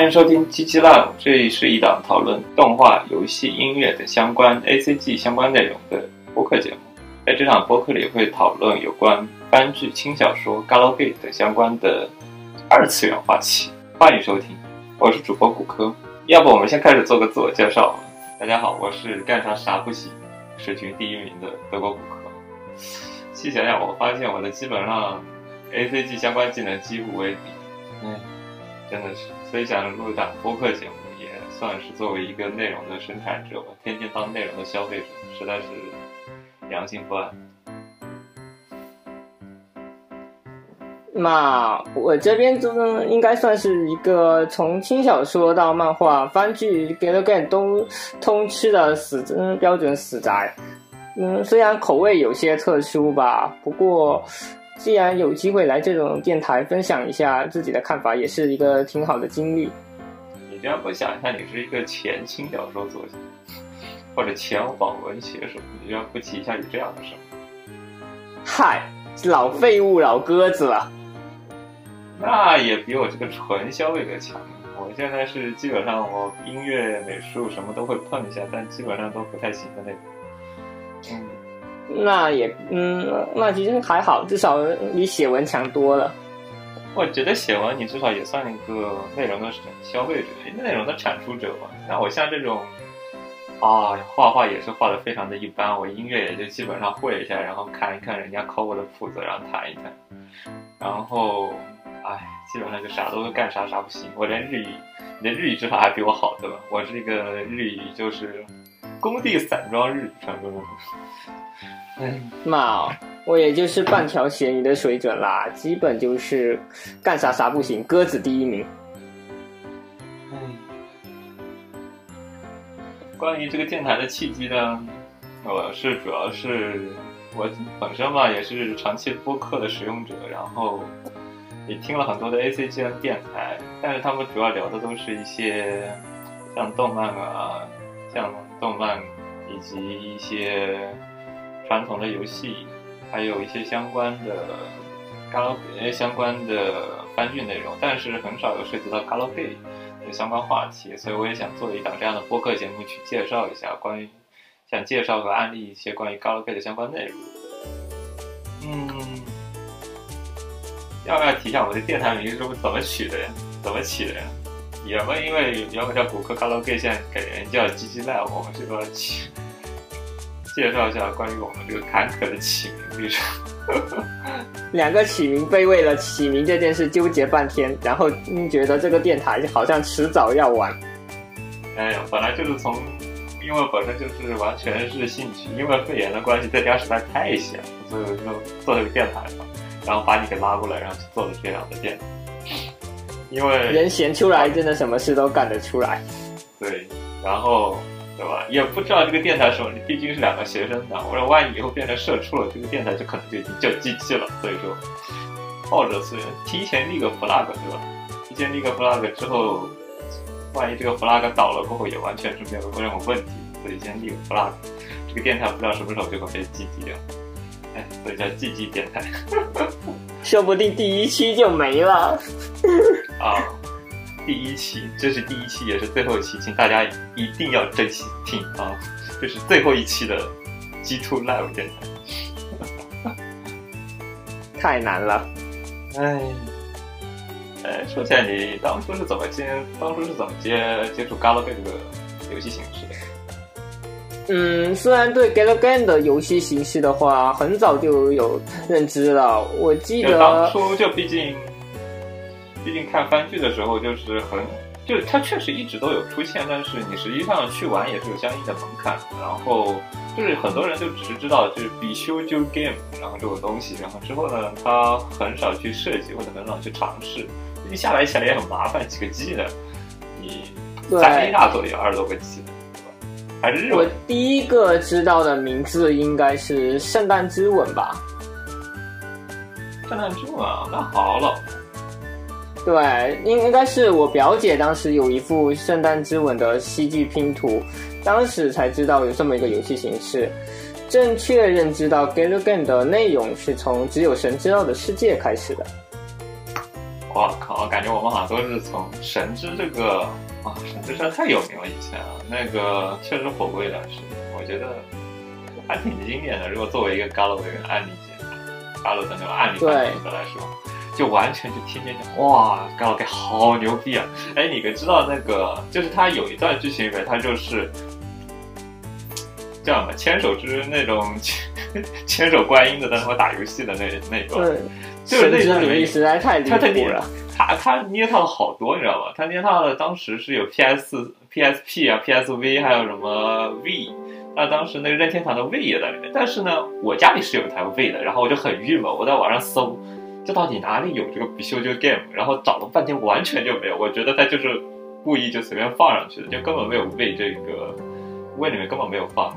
欢迎收听七七 Love，这是一档讨论动画、游戏、音乐等相关 ACG 相关内容的播客节目。在这场播客里，会讨论有关番剧、轻小说、Galgame 等相关的二次元话题。欢迎收听，我是主播骨科。要不我们先开始做个自我介绍。大家好，我是干啥啥不行，社群第一名的德国骨科。细想想，我发现我的基本上 ACG 相关技能几乎为零。嗯，真的是。所以想录一档播客节目，也算是作为一个内容的生产者吧，天天当内容的消费者，实在是良心不安。那我这边就应该算是一个从轻小说到漫画、番剧、g a l g a m 都通吃的死标准死宅。嗯，虽然口味有些特殊吧，不过。既然有机会来这种电台分享一下自己的看法，也是一个挺好的经历。你这样不想一下，你是一个前轻小说作家，或者前网文写手，你居然不提一下你这样的事？嗨，老废物，老鸽子了。那也比我这个纯消费者强。我现在是基本上我音乐、美术什么都会碰一下，但基本上都不太行的那种。嗯。那也，嗯，那其实还好，至少比写文强多了。我觉得写文你至少也算一个内容的消费者，内容的产出者嘛。那我像这种，啊，画画也是画的非常的一般，我音乐也就基本上会一下，然后看一看人家抠我的谱子，然后弹一弹，然后，哎，基本上就啥都干啥啥不行。我连日语，你的日语至少还比我好，对吧？我是一个日语就是工地散装日语传说中的说中。妈，我也就是半条咸鱼的水准啦，基本就是干啥啥不行，鸽子第一名。嗯，关于这个电台的契机呢，我是主要是我本身嘛也是长期播客的使用者，然后也听了很多的 ACG 的电台，但是他们主要聊的都是一些像动漫啊，像动漫以及一些。传统的游戏，还有一些相关的 Galgame 相关的番剧内容，但是很少有涉及到 Galgame 的相关话题，所以我也想做一档这样的播客节目，去介绍一下关于，想介绍和安利一些关于 Galgame 的相关内容。嗯，要不要提一下我的电台名是怎么取的呀？怎么起的呀？原本因为原本叫骨科 Galgame，现在改名叫 GG Live，我们这个起。介绍一下关于我们这个坎坷的起名历程。两个起名被为了起名这件事纠结半天，然后觉得这个电台好像迟早要完。哎呀，本来就是从，因为本身就是完全是兴趣，因为肺炎的关系，在家实在太闲，所以就做了个电台嘛，然后把你给拉过来，然后去做了这样的电台。因为人闲出来，真的什么事都干得出来。对，然后。对吧？也不知道这个电台什么，你毕竟是两个学生党。我说，万一以后变成社畜了，这个电台就可能就已经叫 GG 了。所以说，抱着是提前立个 flag，对吧？提前立个 flag 之后，万一这个 flag 倒了过后，也完全是没有任何问题。所以先立个 flag，这个电台不知道什么时候就会被 GG 掉。哎，所以叫 GG 电台，说不定第一期就没了。啊。第一期，这是第一期，也是最后一期，请大家一定要珍惜听啊！这是最后一期的 G Two Live 电台，太难了，哎，哎，说起来，你当初是怎么接？当初是怎么接接触 Galgame 这个游戏形式的？嗯，虽然对 Galgame 的游戏形式的话，很早就有认知了，我记得当初就毕竟。毕竟看番剧的时候，就是很，就是它确实一直都有出现，但是你实际上去玩也是有相应的门槛。然后就是很多人就只是知道就是必修就 game，然后这种东西，然后之后呢，他很少去设计或者很少去尝试。你下来起来也很麻烦，几个 G 的，你三 A 大作也二十多个 G？还是我第一个知道的名字应该是《圣诞之吻》吧？圣诞之吻，啊那好了。对，应应该是我表姐当时有一幅《圣诞之吻》的戏剧拼图，当时才知道有这么一个游戏形式。正确认知到 Galgame 的内容是从只有神知道的世界开始的。我靠，我感觉我们好像都是从神之这个啊，神之山太有名了，以前啊，那个确实火过一段时间，我觉得还挺经典的。如果作为一个 Galloway 的案例节，Galloway 的那种案例版本来说，就完全就天天讲哇，Galloway 好牛逼啊！哎，你可知道那个，就是他有一段剧情里面，他就是叫什么牵手之那种 牵手观音的，在他们打游戏的那那段。就是那段里面实在太离谱了，他他捏套了好多，你知道吗？他捏套了，当时是有 PS、PSP 啊、PSV，还有什么 V。那当时那个任天堂的 V 也在里面。但是呢，我家里是有一台 V 的，然后我就很郁闷，我在网上搜，这到底哪里有这个比修就 Game？然后找了半天，完全就没有。我觉得他就是故意就随便放上去的，就根本没有为这个为里面根本没有放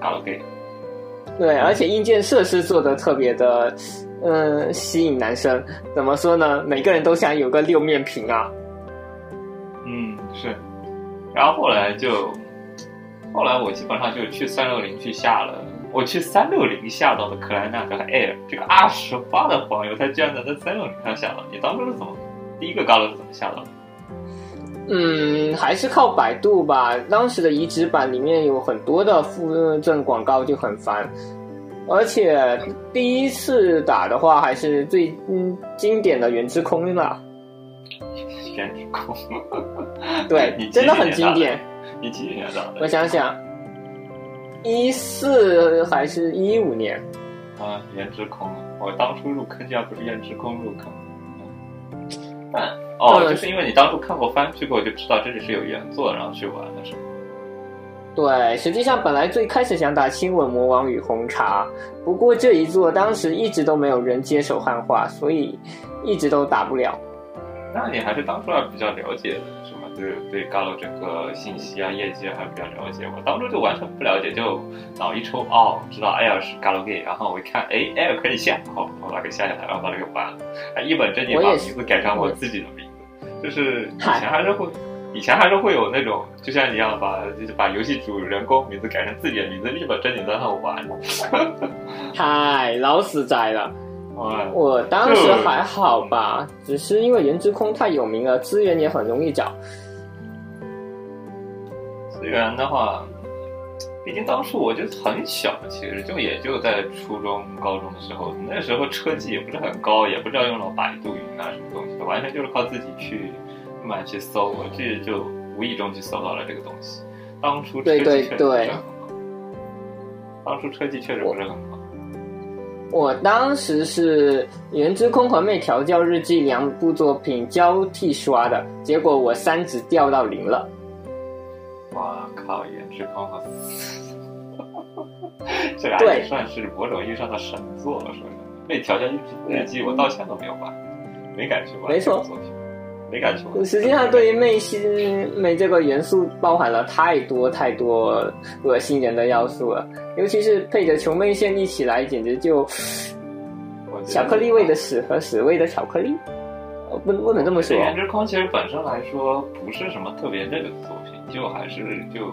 Game。对，而且硬件设施做的特别的。嗯，吸引男生怎么说呢？每个人都想有个六面屏啊。嗯，是。然后后来就，后来我基本上就去三六零去下了，我去三六零下到的克莱纳和 Air，这个二十八的黄油，它居然能在三六零上下到。你当初是怎么第一个高楼是怎么下到的？嗯，还是靠百度吧。当时的移植版里面有很多的附赠广告，就很烦。而且第一次打的话，还是最嗯经典的《原之空》了。原之空，对，真的很经典。你几年打的？我想想，一四还是一五年？啊，《颜值控》，我当初入坑家不是《颜值控》入坑。但哦，就是因为你当初看过番剧过，就知道这里是有原作，然后去玩的是吗？对，实际上本来最开始想打《亲吻魔王与红茶》，不过这一座当时一直都没有人接手汉化，所以一直都打不了。那你还是当初还比较了解的，是吗？对对，高楼整个信息啊、业绩还比较了解。我当初就完全不了解，就脑一抽，哦，知道 Air 是 Galloway，然后我一看，哎，Air 可以下，好，我把它给下下来，然后把它给关了。还，一本正经把名字改成我自己的名字，就是以前还是会。以前还是会有那种，就像你一样，把就是把游戏主人公名字改成自己的名字，一本正经在那玩。太老死宅了！我当时还好吧，只是因为人之空太有名了，资源也很容易找。资源的话，毕竟当初我就很小，其实就也就在初中、高中的时候，那时候车技也不是很高，也不知道用了百度云啊什么东西，完全就是靠自己去。慢去搜，我这就无意中去搜到了这个东西。当初车技确实不是很好，当初车技确实不是很好。我当时是《原之空》和《妹调教日记》两部作品交替刷的，结果我三值掉到零了。哇靠！《颜值空》和这俩也算是某种意义上的神作了，说是《魅调教日记》，我到现在都没有玩，没敢去玩。没错。没感觉。实际上，对于魅心魅这个元素，包含了太多太多恶心人的要素了。尤其是配着穷妹线一起来，简直就巧克力味的屎和屎味的巧克力。不不能这么说。颜值空其实本身来说不是什么特别那个作品，就还是就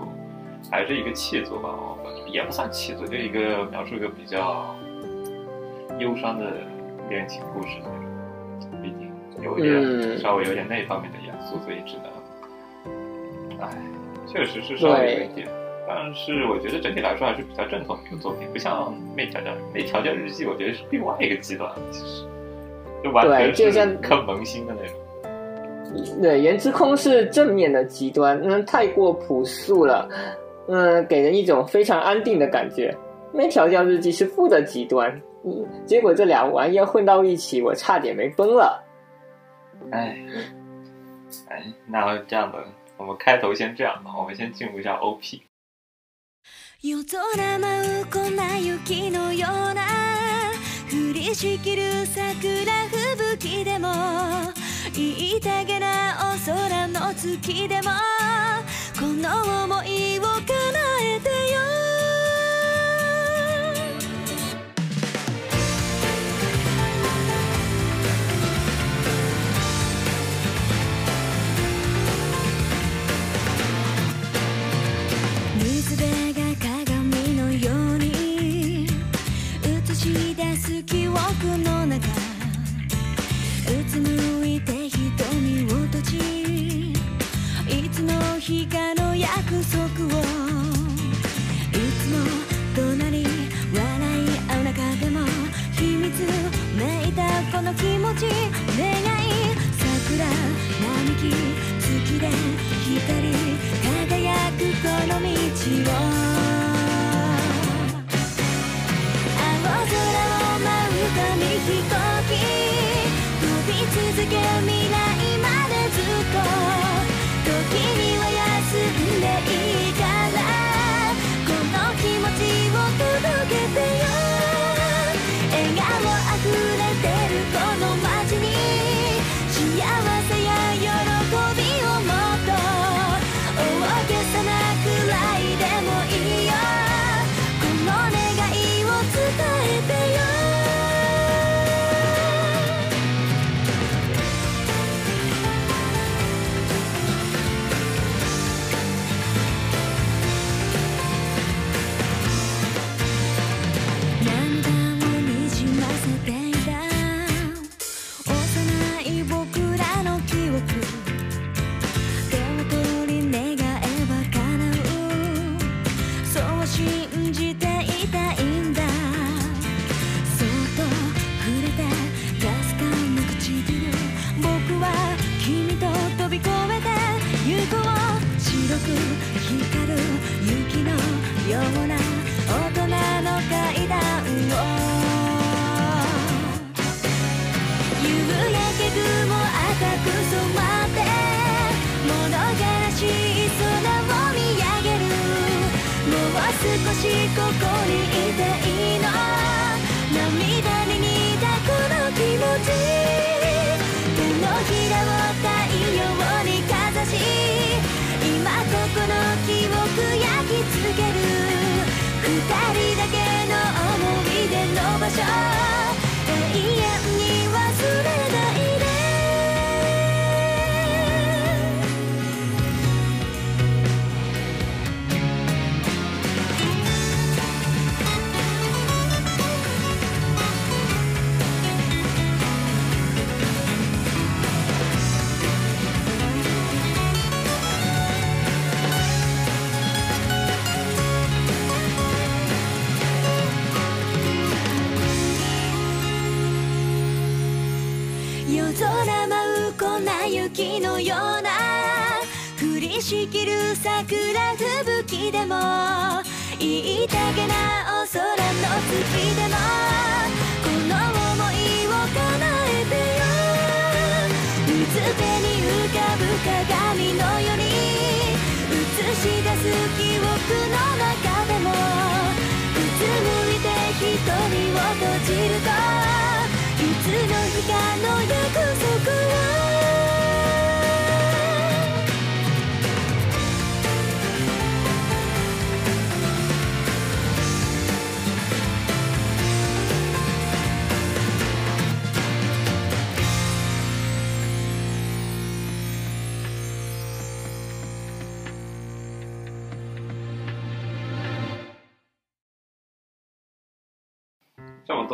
还是一个气作吧，我也不算气作，就一个描述一个比较忧伤的恋情故事那种，毕竟。有点稍微有点那方面的元素，所以只能，唉，确实是稍微有一点，但是我觉得整体来说还是比较正统的一个作品，不像《没调教没调教日记》，我觉得是另外一个极端，其实就完全是坑萌新的那种。对，言之空是正面的极端，嗯，太过朴素了，嗯，给人一种非常安定的感觉。没调教日记是负的极端，嗯，结果这俩玩意儿混到一起，我差点没崩了。哎，哎，那这样的，我们开头先这样吧，我们先进入一下 OP。りしきる桜吹雪でも言いたげなお空の月でもこの想いを叶え僕の中うつむいて瞳を閉じいつの日かの約束をいつも隣笑い合う中でも秘密めいたこの気持ち願い桜並木月で光り輝くこの道を again me 桜吹雪でも言いたげなお空の月でもこの想いを叶えてよ。水辺に浮かぶ鏡のように映し出す記憶の中でもうつむいて瞳を閉じるといつの日かの約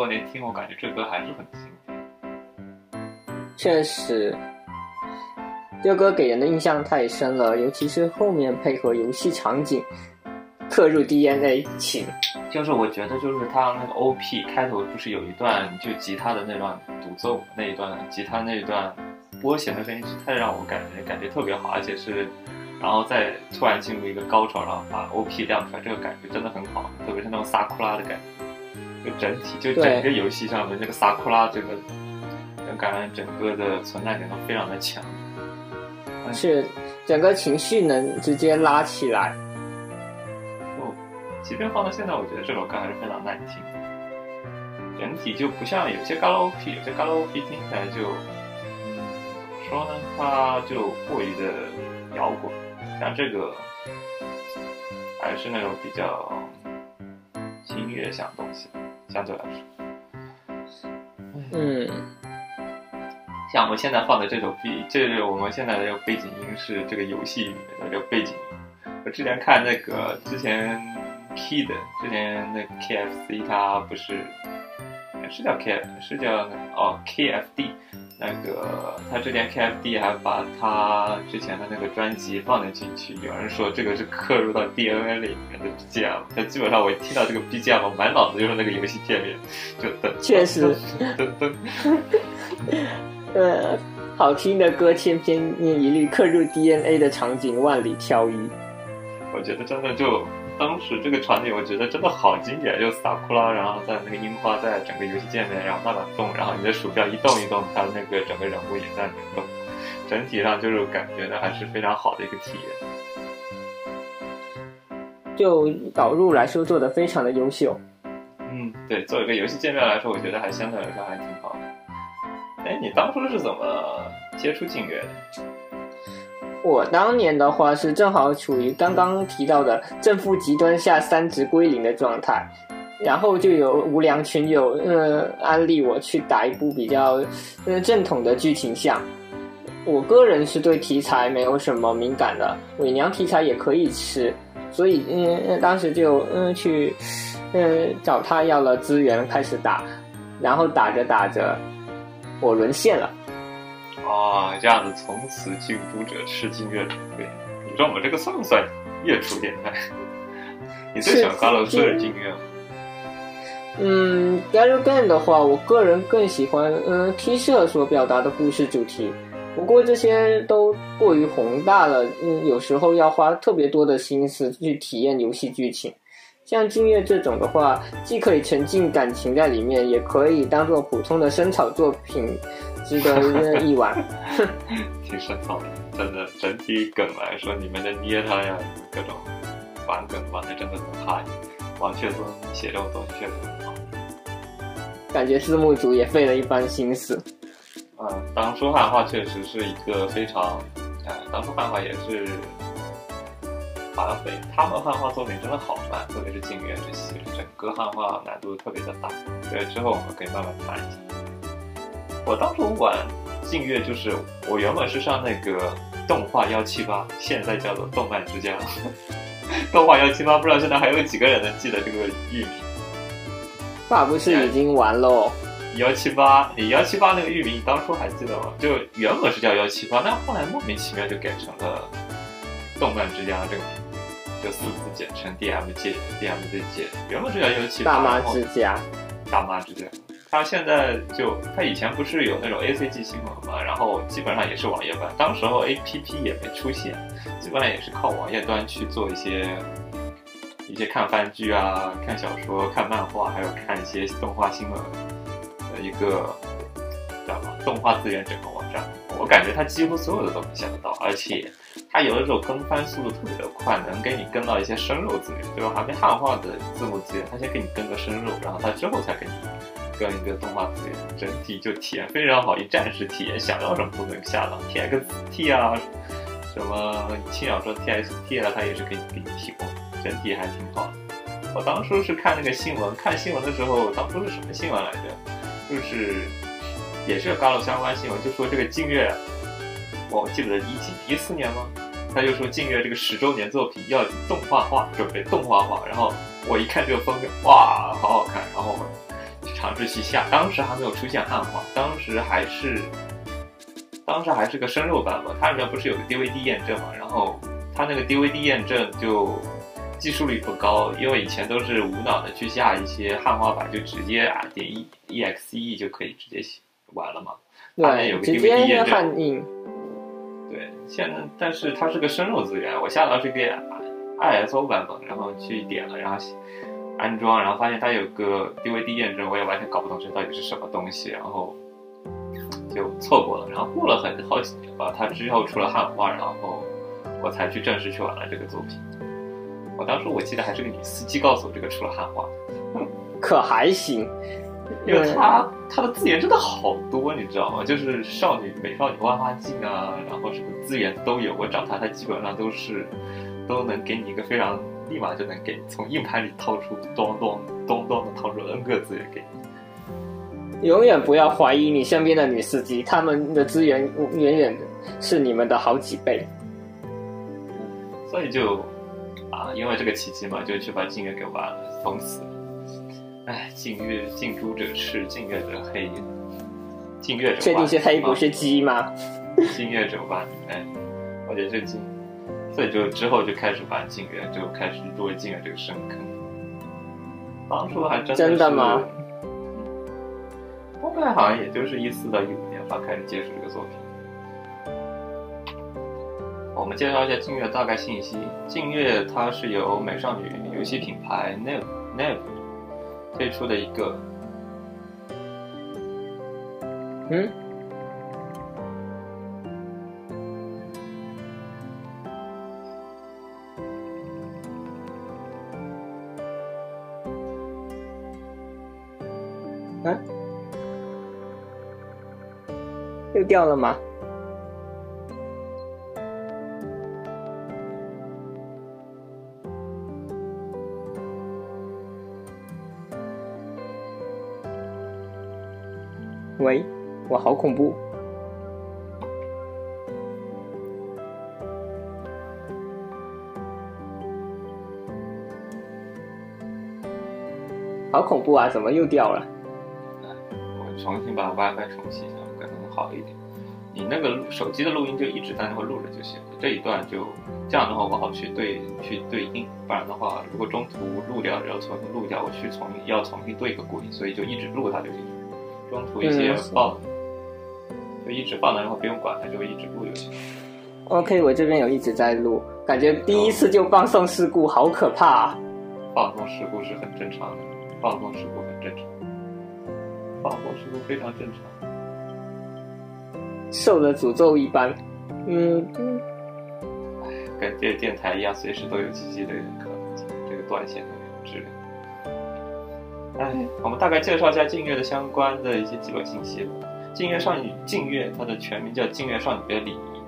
多年听，我感觉这歌还是很经典。确实，这歌给人的印象太深了，尤其是后面配合游戏场景，刻入 DNA 情。就是我觉得，就是他那个 OP 开头不是有一段就吉他的那段独奏那一段吉他那一段拨弦的声音，太让我感觉感觉特别好，而且是，然后再突然进入一个高潮，然后把 OP 亮出来，这个感觉真的很好，特别是那种萨库拉的感觉，就整体就整个游戏上的这个萨库拉这个，就感觉整个的存在感都非常的强。是整个情绪能直接拉起来。就即便放到现在，我觉得这首歌还是非常耐听。整体就不像有些嘎拉 OP，有些嘎拉 OP 听起来就，嗯，怎么说呢？它就过于的摇滚，像这个还是那种比较轻乐响的东西，相对来说。嗯，像我们现在放的这首 B，这是我们现在的这个背景音是这个游戏里面的这个背景。我之前看那个之前 Kid，之前那 KFC 它不是是叫 K 是叫那哦 KFD，那个他之前 KFD 还把他之前的那个专辑放了进去，有人说这个是刻入到 DNA 里面的 BGM，但基本上我一听到这个 BGM，我满脑子就是那个游戏界面，就噔，确实，噔噔，呃，好听的歌千篇一律，刻入 DNA 的场景万里挑一。我觉得真的就当时这个场景，我觉得真的好经典，就撒库拉，然后在那个樱花在整个游戏界面，然后慢慢动，然后你的鼠标一动一动，它那个整个人物也在动，整体上就是感觉呢还是非常好的一个体验。就导入来说，做的非常的优秀。嗯，对，作为一个游戏界面来说，我觉得还相对来说还挺好的。哎，你当初是怎么接触劲乐的？我当年的话是正好处于刚刚提到的正负极端下三值归零的状态，然后就有无良群友呃安利我去打一部比较呃正统的剧情向。我个人是对题材没有什么敏感的，伪娘题材也可以吃，所以嗯当时就嗯去嗯找他要了资源开始打，然后打着打着我沦陷了。啊，这样子从此近朱者赤，近月者黑。你说我这个算不算月初变态？你最喜欢 Galo 是近月吗？嗯 g a n 的话，我个人更喜欢嗯 T 社所表达的故事主题。不过这些都过于宏大了，嗯，有时候要花特别多的心思去体验游戏剧情。像静月这种的话，既可以沉浸感情在里面，也可以当做普通的生草作品。值得一玩，挺深奥的，真的。整体梗来说，你们的捏他呀，各种玩梗玩的真的很嗨。王雀尊写这种东西确实很好，感觉字幕组也费了一番心思。嗯，当初汉化确实是一个非常，哎，当初汉化也是反匪，他们汉化作品真的好慢，特别是静月这系列，整个汉化难度特别的大。所以之后我们可以慢慢谈一下。我当初玩静月，就是我原本是上那个动画幺七八，现在叫做动漫之家。动画幺七八，不知道现在还有几个人能记得这个域名？爸不是已经完喽？幺七八，你幺七八那个域名，你当初还记得吗？就原本是叫幺七八，但后来莫名其妙就改成了动漫之家这个名字，就四字简称 DMJ，DMJ。原本是叫幺七八，大妈之家，大妈之家。他现在就，他以前不是有那种 A C G 新闻嘛，然后基本上也是网页版，当时候 A P P 也没出现，基本上也是靠网页端去做一些一些看番剧啊、看小说、看漫画，还有看一些动画新闻的一个叫什么动画资源整合网站。我感觉它几乎所有的都能下得到，而且它有的时候更番速度特别的快，能给你更到一些生肉资源，就是还没汉化的字幕资源，它先给你更个生肉，然后它之后才给你。跟一个动画资源，整体就体验非常好，一站式体验，想要什么都能下到 T X T 啊，什么轻小说 T X T 啊，它也是可以给你提供，整体还挺好的。我当初是看那个新闻，看新闻的时候，当初是什么新闻来着？就是也是有高露相关新闻，就说这个静月，我记得一几一四年吗？他就说静月这个十周年作品要动画化，准备动画化。然后我一看这个封面，哇，好好看，然后。尝试去下，当时还没有出现汉化，当时还是，当时还是个生肉版本。它里面不是有个 DVD 验证嘛？然后它那个 DVD 验证就技术率不高，因为以前都是无脑的去下一些汉化版，就直接啊点 E EXE 就可以直接完了嘛。对，直接汉印。对，现在但是它是个生肉资源，我下到这个 ISO 版本，然后去点了，然后。安装，然后发现它有个 DVD 验证，我也完全搞不懂这到底是什么东西，然后就错过了。然后过了很好几年吧，它之后出了汉化，然后我才去正式去玩了这个作品。我当时我记得还是个女司机告诉我这个出了汉化，可还行，因为它它的资源真的好多，你知道吗？就是少女美少女万花镜啊，然后什么资源都有，我找它，它基本上都是都能给你一个非常。立马就能给从硬盘里掏出，咚咚咚咚的掏出 N 个资源给你。永远不要怀疑你身边的女司机，她们的资源远远是你们的好几倍。所以就啊，因为这个契机嘛，就去把禁月给挖了，封死了。哎，禁月近朱者赤，近月者黑。近月者确定是黑不是鸡吗？近月者吧，哎，我觉得这劲，所以就之后就开始玩静月，就开始入了劲乐这个深坑。当初还真的是真的吗？大概好像也就是一四到一五年吧，开始接触这个作品。我们介绍一下静月大概信息。静月它是由美少女游戏品牌 Neve Neve 推出的一个嗯，嗯，掉了吗？喂，我好恐怖。好恐怖啊！怎么又掉了？我重新把 WiFi 重启，好一点。你那个手机的录音就一直在那块录着就行了，这一段就这样的话我好去对去对应，不然的话如果中途录掉，然后重新录掉，我去重新要重新对一个过音，所以就一直录它就行了。中途一些嗯放，就一直放的话不用管它，就一直录就行。OK，我这边有一直在录，感觉第一次就放送事故，好可怕啊！放送事故是很正常的，放送事故很正常，放送事故非常正常。受了诅咒一般。嗯，嗯跟这个电台一样，随时都有几 G 的可能性，这个断线的那种质量。哎，我们大概介绍一下静月的相关的一些基本信息吧。静月少女，静月它的全名叫静月少女的礼仪，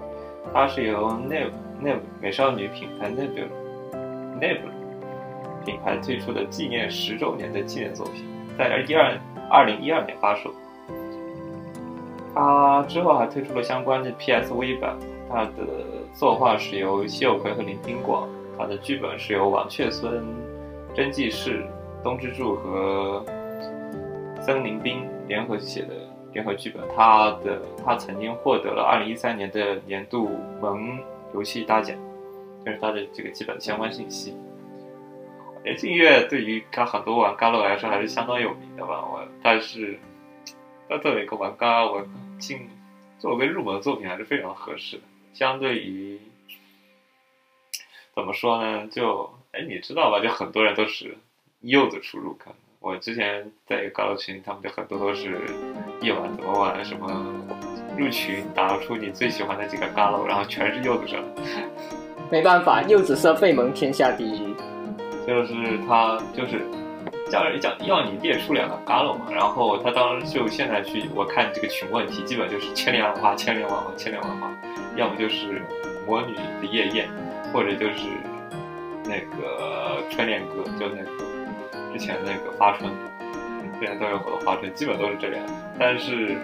它是由 Neve Neve 美少女品牌 Neve Neve 品牌推出的纪念十周年的纪念作品，在一二二零一二年发售。它之后还推出了相关的 PSV 版，它的作画是由谢有奎和林宾广，它的剧本是由王雀孙、真纪世、东之助和森林冰联合写的联合剧本。它的它曾经获得了二零一三年的年度萌游戏大奖，这是它的这个基本相关信息。哎，劲乐对于他很多玩家乐来说还是相当有名的吧，我但是他作为一个玩家，我劲作为入门作品还是非常合适的。相对于怎么说呢？就哎，你知道吧？就很多人都是柚子出入坑。我之前在一个高楼群，他们就很多都是夜晚怎么玩，什么入群打出你最喜欢的几个高楼，然后全是柚子上。没办法，柚子色费蒙天下第一。就是他就是叫人叫要你列出两个 galo 嘛，然后他当时就现在去我看这个群问题，基本就是千变万化，千变万化，千变万化，要么就是魔女的夜宴，或者就是那个春恋歌，就那个之前那个发春，嗯之前都有火的发春，基本都是这两个。但是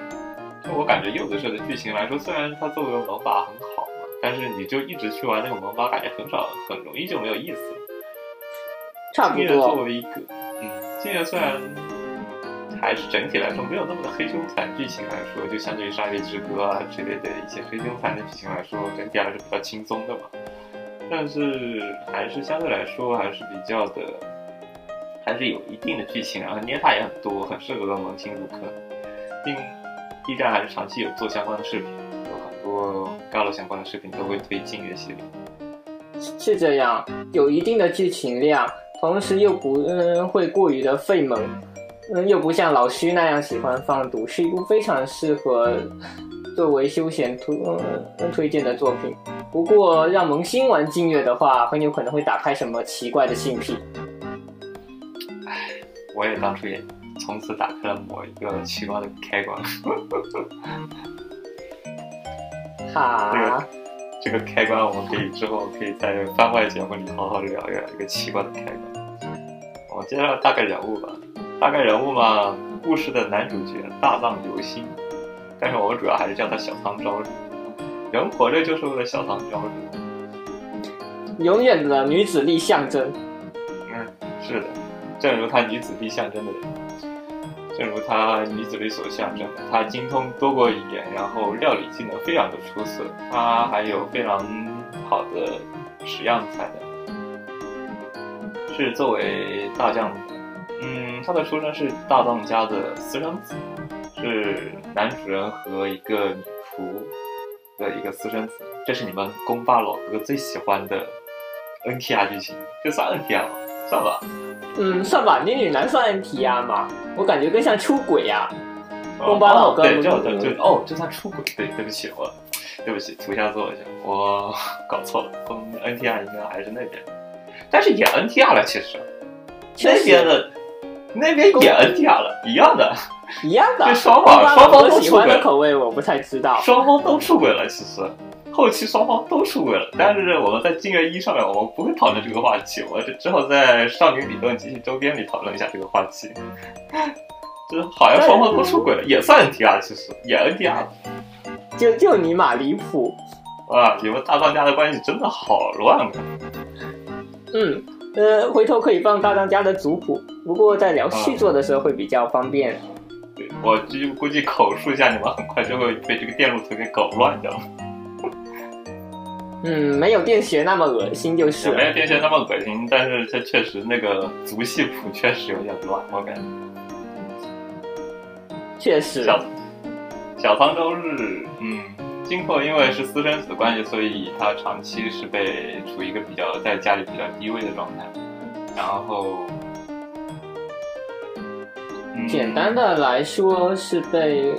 就我感觉柚子社的剧情来说，虽然它作为萌法很好嘛，但是你就一直去玩那个萌法，感觉很少，很容易就没有意思了。差不多作。为一个，嗯，劲乐虽然还是整体来说没有那么的黑凶残，剧情来说，就相对于《杀月之歌》啊之类的一些黑凶残的剧情来说，整体还是比较轻松的嘛。但是还是相对来说还是比较的，还是有一定的剧情，然后捏塔也很多，很适合萌新入坑。并 B 站还是长期有做相关的视频，有很多 Galo 相关的视频都会推劲乐系列。是这样，有一定的剧情量，同时又不嗯会过于的费萌，嗯又不像老徐那样喜欢放毒，是一部非常适合作为休闲推嗯推荐的作品。不过让萌新玩劲乐的话，很有可能会打开什么奇怪的性癖。我也当初也从此打开了某一个奇怪的开关。哈，这个开关我们可以之后可以在番外节目里好好聊一聊一个奇怪的开关。我介绍大概人物吧，大概人物嘛，故事的男主角大藏由心，但是我们主要还是叫他小仓昭日。人活着就是为了小仓昭日。永远的女子力象征。嗯，是的，正如他女子力象征的人，正如他女子力所象征的，他精通多国语言，然后料理技能非常的出色，他还有非常好的识样才能，是作为大将的。嗯，他的出身是大藏家的私生子，是男主人和一个女仆的一个私生子。这是你们宫霸老哥最喜欢的 NTR 剧情，这算 NTR 吗？算吧。嗯，算吧，你女男算 NTR 吗？我感觉更像出轨呀、哦宫巴老哥对，就就就哦，这算出轨。对，对不起，我对不起，图下做一下，我搞错了。嗯，NTR 应该还是那边，但是也 NTR 了，其实那边的那边也 NTR 了，一样的，一样的。这双方双方哥喜欢的都出轨了，口味我不太知道。双方都出轨了，其实。后期双方都出轨了，但是我们在金元一上面，我们不会讨论这个话题，我就只好在少女理论及其周边里讨论一下这个话题。就是好像双方都出轨了，也算 NTR，其实也 NTR。就就尼玛离谱。哇，你们大当家的关系真的好乱啊！嗯，呃，回头可以放大当家的族谱，不过在聊续作的时候会比较方便。对我估估计口述一下，你们很快就会被这个电路图给搞乱掉了。嗯，没有电学那么恶心就是也没有。电学那么恶心，但是这确实那个族系谱确实有点乱，我感觉。确实，小小沧州日，嗯，金拓因为是私生子的关系，所以他长期是被处于一个比较在家里比较低位的状态。然后，嗯简单的来说是被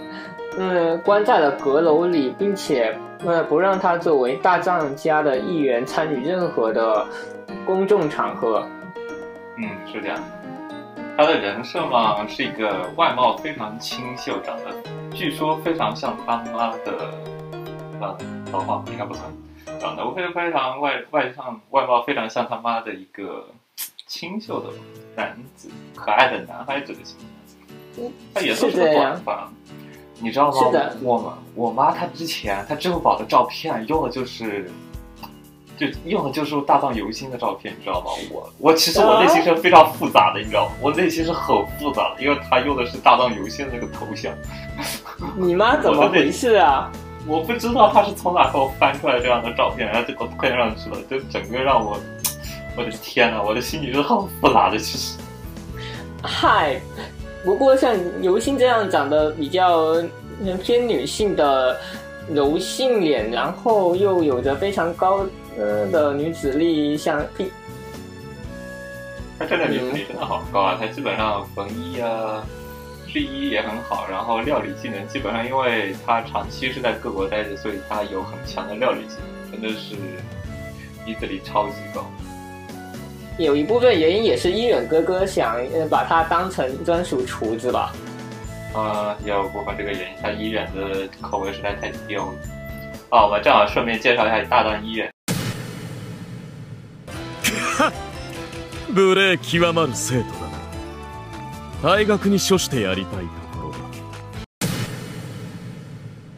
嗯关在了阁楼里，并且呃不让他作为大藏家的一员参与任何的公众场合。嗯，是这样。他的人设嘛，是一个外貌非常清秀，长得据说非常像他妈的，啊，桃花应该不算，长得非非常外外向外貌非常像他妈的一个清秀的男子，可爱的男孩子的形象。他也算是个短发，你知道吗？我妈我妈她之前她支付宝的照片用的就是。就用的就是大藏游心的照片，你知道吗？我我其实我内心是非常复杂的，你知道吗？我内心是很复杂的，因为他用的是大藏游心的那个头像，你妈怎么回事啊？我不知道他是从哪给我翻出来这样的照片，然后就给我推上去了，就整个让我，我的天呐，我的心里是很复杂的，其实。嗨，不过像尤星这样长得比较嗯偏女性的柔性脸，然后又有着非常高呃的女子力，像 P 他真的女子力真的好高啊！他基本上缝衣啊、制衣也很好，然后料理技能基本上，因为他长期是在各国待着，所以他有很强的料理技能，真的是女子力超级高。有一部分原因也是伊忍哥哥想呃把他当成专属厨子吧。呃，有部分这个原因，他医院的口味实在太刁了。啊，我们正好顺便介绍一下大藏医院。無礼極まる生徒だな 大学に処してやりたいところだ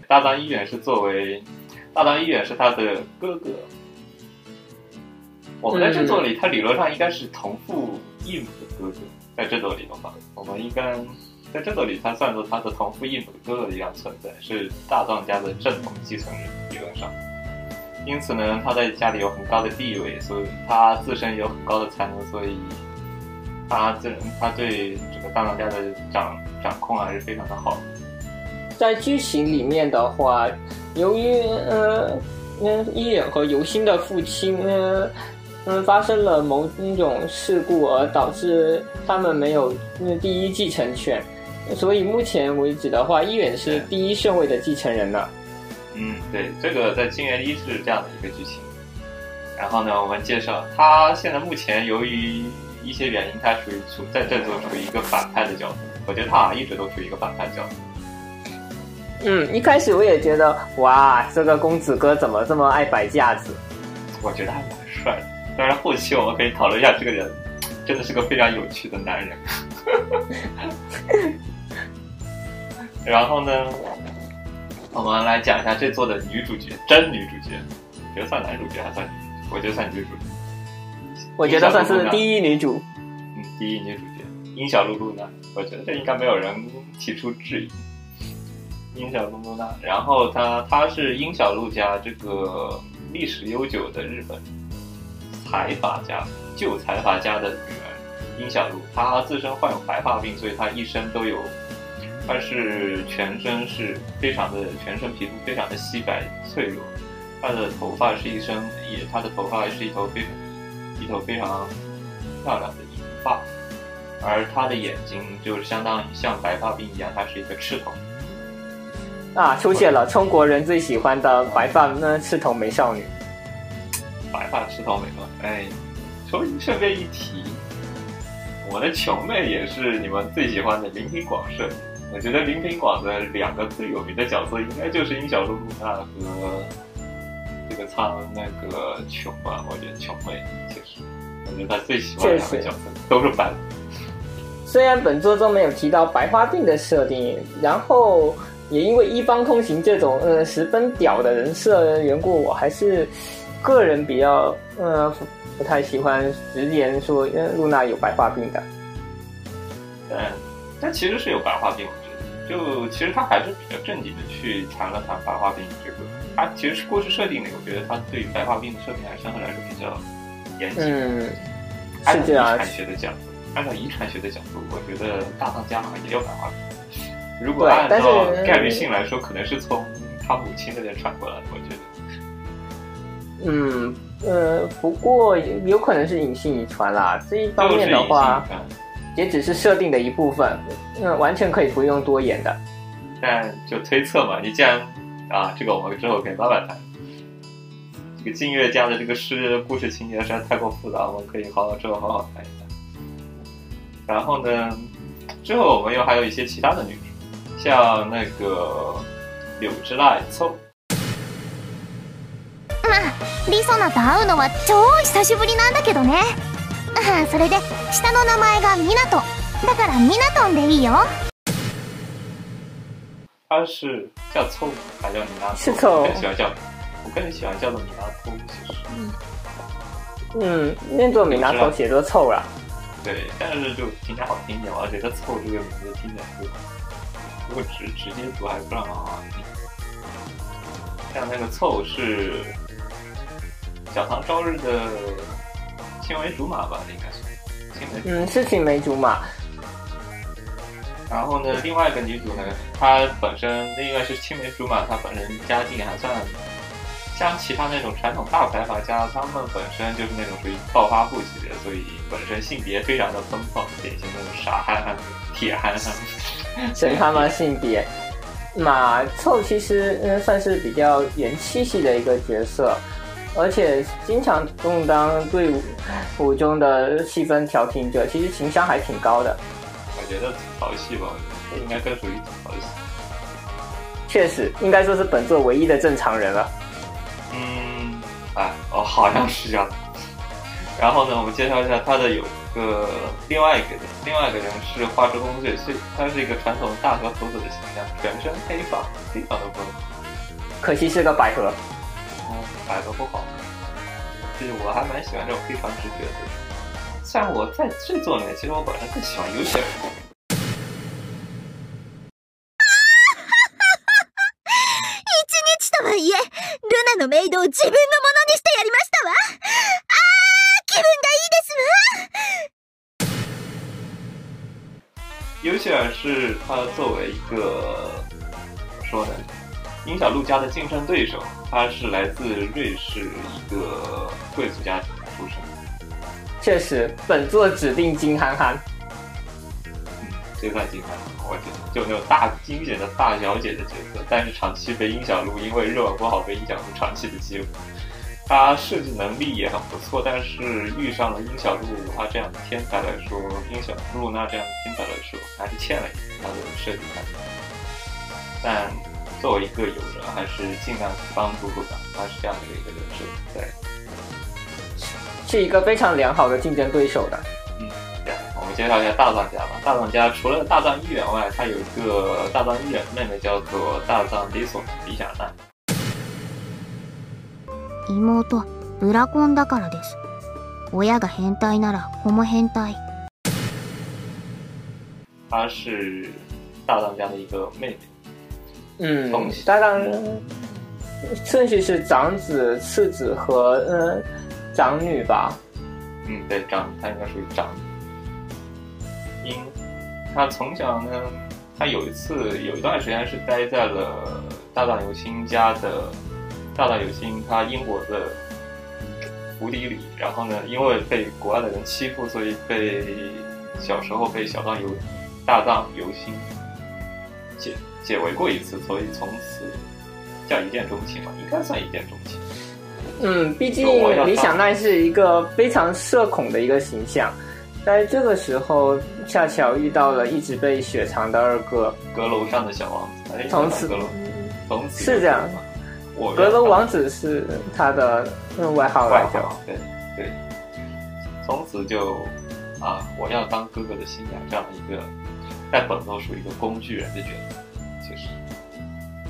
大藏医院是作为大藏医院是他的哥哥。我们在这座里，他理论上应该是同父异母的哥哥。在这座里的话，我们应该在这座里，他算作他的同父异母的哥哥一样存在，是大藏家的正统继承人，理论上。因此呢，他在家里有很高的地位，所以他自身有很高的才能，所以 他这他对整个大当家的掌掌控还是非常的好。在剧情里面的话，由于呃嗯伊忍和尤心的父亲呃嗯发生了某种事故，而导致他们没有嗯第一继承权，所以目前为止的话，伊远是第一顺位的继承人了。嗯，对，这个在《金元一》是这样的一个剧情。然后呢，我们介绍他现在目前由于一些原因，他属于处在这座处于一个反派的角色。我觉得他好像一直都处于一个反派角色。嗯，一开始我也觉得哇，这个公子哥怎么这么爱摆架子？我觉得还蛮帅的。当然，后期我们可以讨论一下这个人，真的是个非常有趣的男人。然后呢，我们来讲一下这座的女主角，真女主角，我觉得算男主角还算？我觉得算女主角。我觉得算是第一女主。嗯，第一女主角。樱小露露呢，我觉得这应该没有人提出质疑。樱小露露娜，然后她她是樱小露家这个历史悠久的日本财阀家旧财阀家的女儿樱小露，她自身患有白发病，所以她一生都有，她是全身是非常的全身皮肤非常的稀白脆弱，她的头发是一身也她的头发是一头非常一头非常漂亮的银发，而她的眼睛就是相当于像白发病一样，它是一个赤瞳。啊，出现了中国人最喜欢的白发那赤瞳美少女。白发赤瞳美少女，哎，说顺便一提，我的琼妹也是你们最喜欢的林平广社。我觉得林平广的两个最有名的角色，应该就是樱小露露娜和这个苍那个琼吧。我觉得琼妹其实，他最喜欢的两个角色都是白。虽然本作中没有提到白花病的设定，然后。也因为一方通行这种呃十分屌的人设的缘故，我还是个人比较呃不太喜欢直言说露娜有白化病的。嗯，但其实是有白化病，我觉得。就其实他还是比较正经的去谈了谈白化病这个。他其实是故事设定里，我觉得他对于白化病的设定还是相对来说比较严谨。嗯，按照遗传学的角度，按照遗传学的角度，我觉得大当家好像也有白化病。如果按照概率性来说，可能是从他母亲那边传过来的。我觉得，嗯呃，不过有可能是隐性遗传啦。这一方面的话，也只是设定的一部分，嗯，完全可以不用多演的。但就推测嘛，你既然啊，这个我们之后可以慢慢谈。这个金月家的这个诗故事情节实在太过复杂，我们可以好好之后好好谈一谈。然后呢，之后我们又还有一些其他的女。像那个柳之濑凑。まあリソナと会うのは超久しぶりなんだけどねそれで下の名前がミナトだからミナトンでいいよ他是叫凑还叫米拉是凑我更喜欢叫 我更喜欢叫做米拉托其实嗯念作米拉托写作凑了对但是就听起来好听一点我觉得凑这个名字听起来就如果直直接读还是不让啊。像那个凑是小唐朝日的青梅竹马吧，应该是青梅。嗯，是青梅竹马。然后呢，另外一个女主呢，她本身应该是青梅竹马，她本身家境还算像其他那种传统大财阀家，他们本身就是那种属于暴发户级别，所以本身性别非常的奔放，典型的那种傻憨憨、铁憨憨。神他妈性别，马凑其实嗯算是比较元气系的一个角色，而且经常充当队伍伍中的气氛调停者，其实情商还挺高的。我觉得吐槽系吧，这应该更属于吐槽系。确实，应该说是本作唯一的正常人了。嗯，哎，哦，好像是这样。然后呢，我们介绍一下他的有。个另外一个人另外一个人是花之工具，是他是一个传统大和猴子的形象，全身黑发，非常的温可惜是个百合。嗯，百合不好。就是我还蛮喜欢这种非常直觉的。虽然我在制作里面，其实我本身更喜欢尤雪尔。ナのメイドを自分のものにしてやりましたわ。あー、気分がいいですわ。尤其尔是他作为一个怎么说呢？殷小璐家的竞争对手，他是来自瑞士一个贵族家庭出身。确实，本作指定金憨憨。嗯，这算金憨憨， 我觉得就那种大惊险的大小姐的角色，但是长期被殷小璐因为热吻不好被殷小璐长期的欺负。他设计能力也很不错，但是遇上了殷小璐他这样的天才来说，殷小露娜这样的天才来说，还是欠了一点他的设计才能。但作为一个友人，还是尽量去帮助露娜，他是这样的一个人设，对，是一个非常良好的竞争对手的。嗯，对。我们介绍一下大藏家吧。大藏家除了大藏一员外，他有一个大藏一员妹妹，叫做大藏理索李想娜。妹ブラコンだからです親が変態なら子も変態 她是大当家的一个妹妹。嗯东西，大概顺序是长子、次子和嗯长女吧。嗯，对，长她应该属于长女。 因她从小呢，他有一次有一段时间是待在了大大有心家的大大有心他英国的府邸里，然后呢，因为被国外的人欺负，所以被小时候被小藏游大藏由心解解围过一次，所以从此叫一见钟情嘛，应该算一见钟情。嗯，毕竟李小奈是一个非常社恐的一个形象，在这个时候恰巧遇到了一直被雪藏的二哥，阁楼上的小王子，哎从此从此是这样就我阁楼王子是他的嗯外号来着。对对，从此就啊，我要当哥哥的新娘这样的一个，在本作属于一个工具人的角色，其实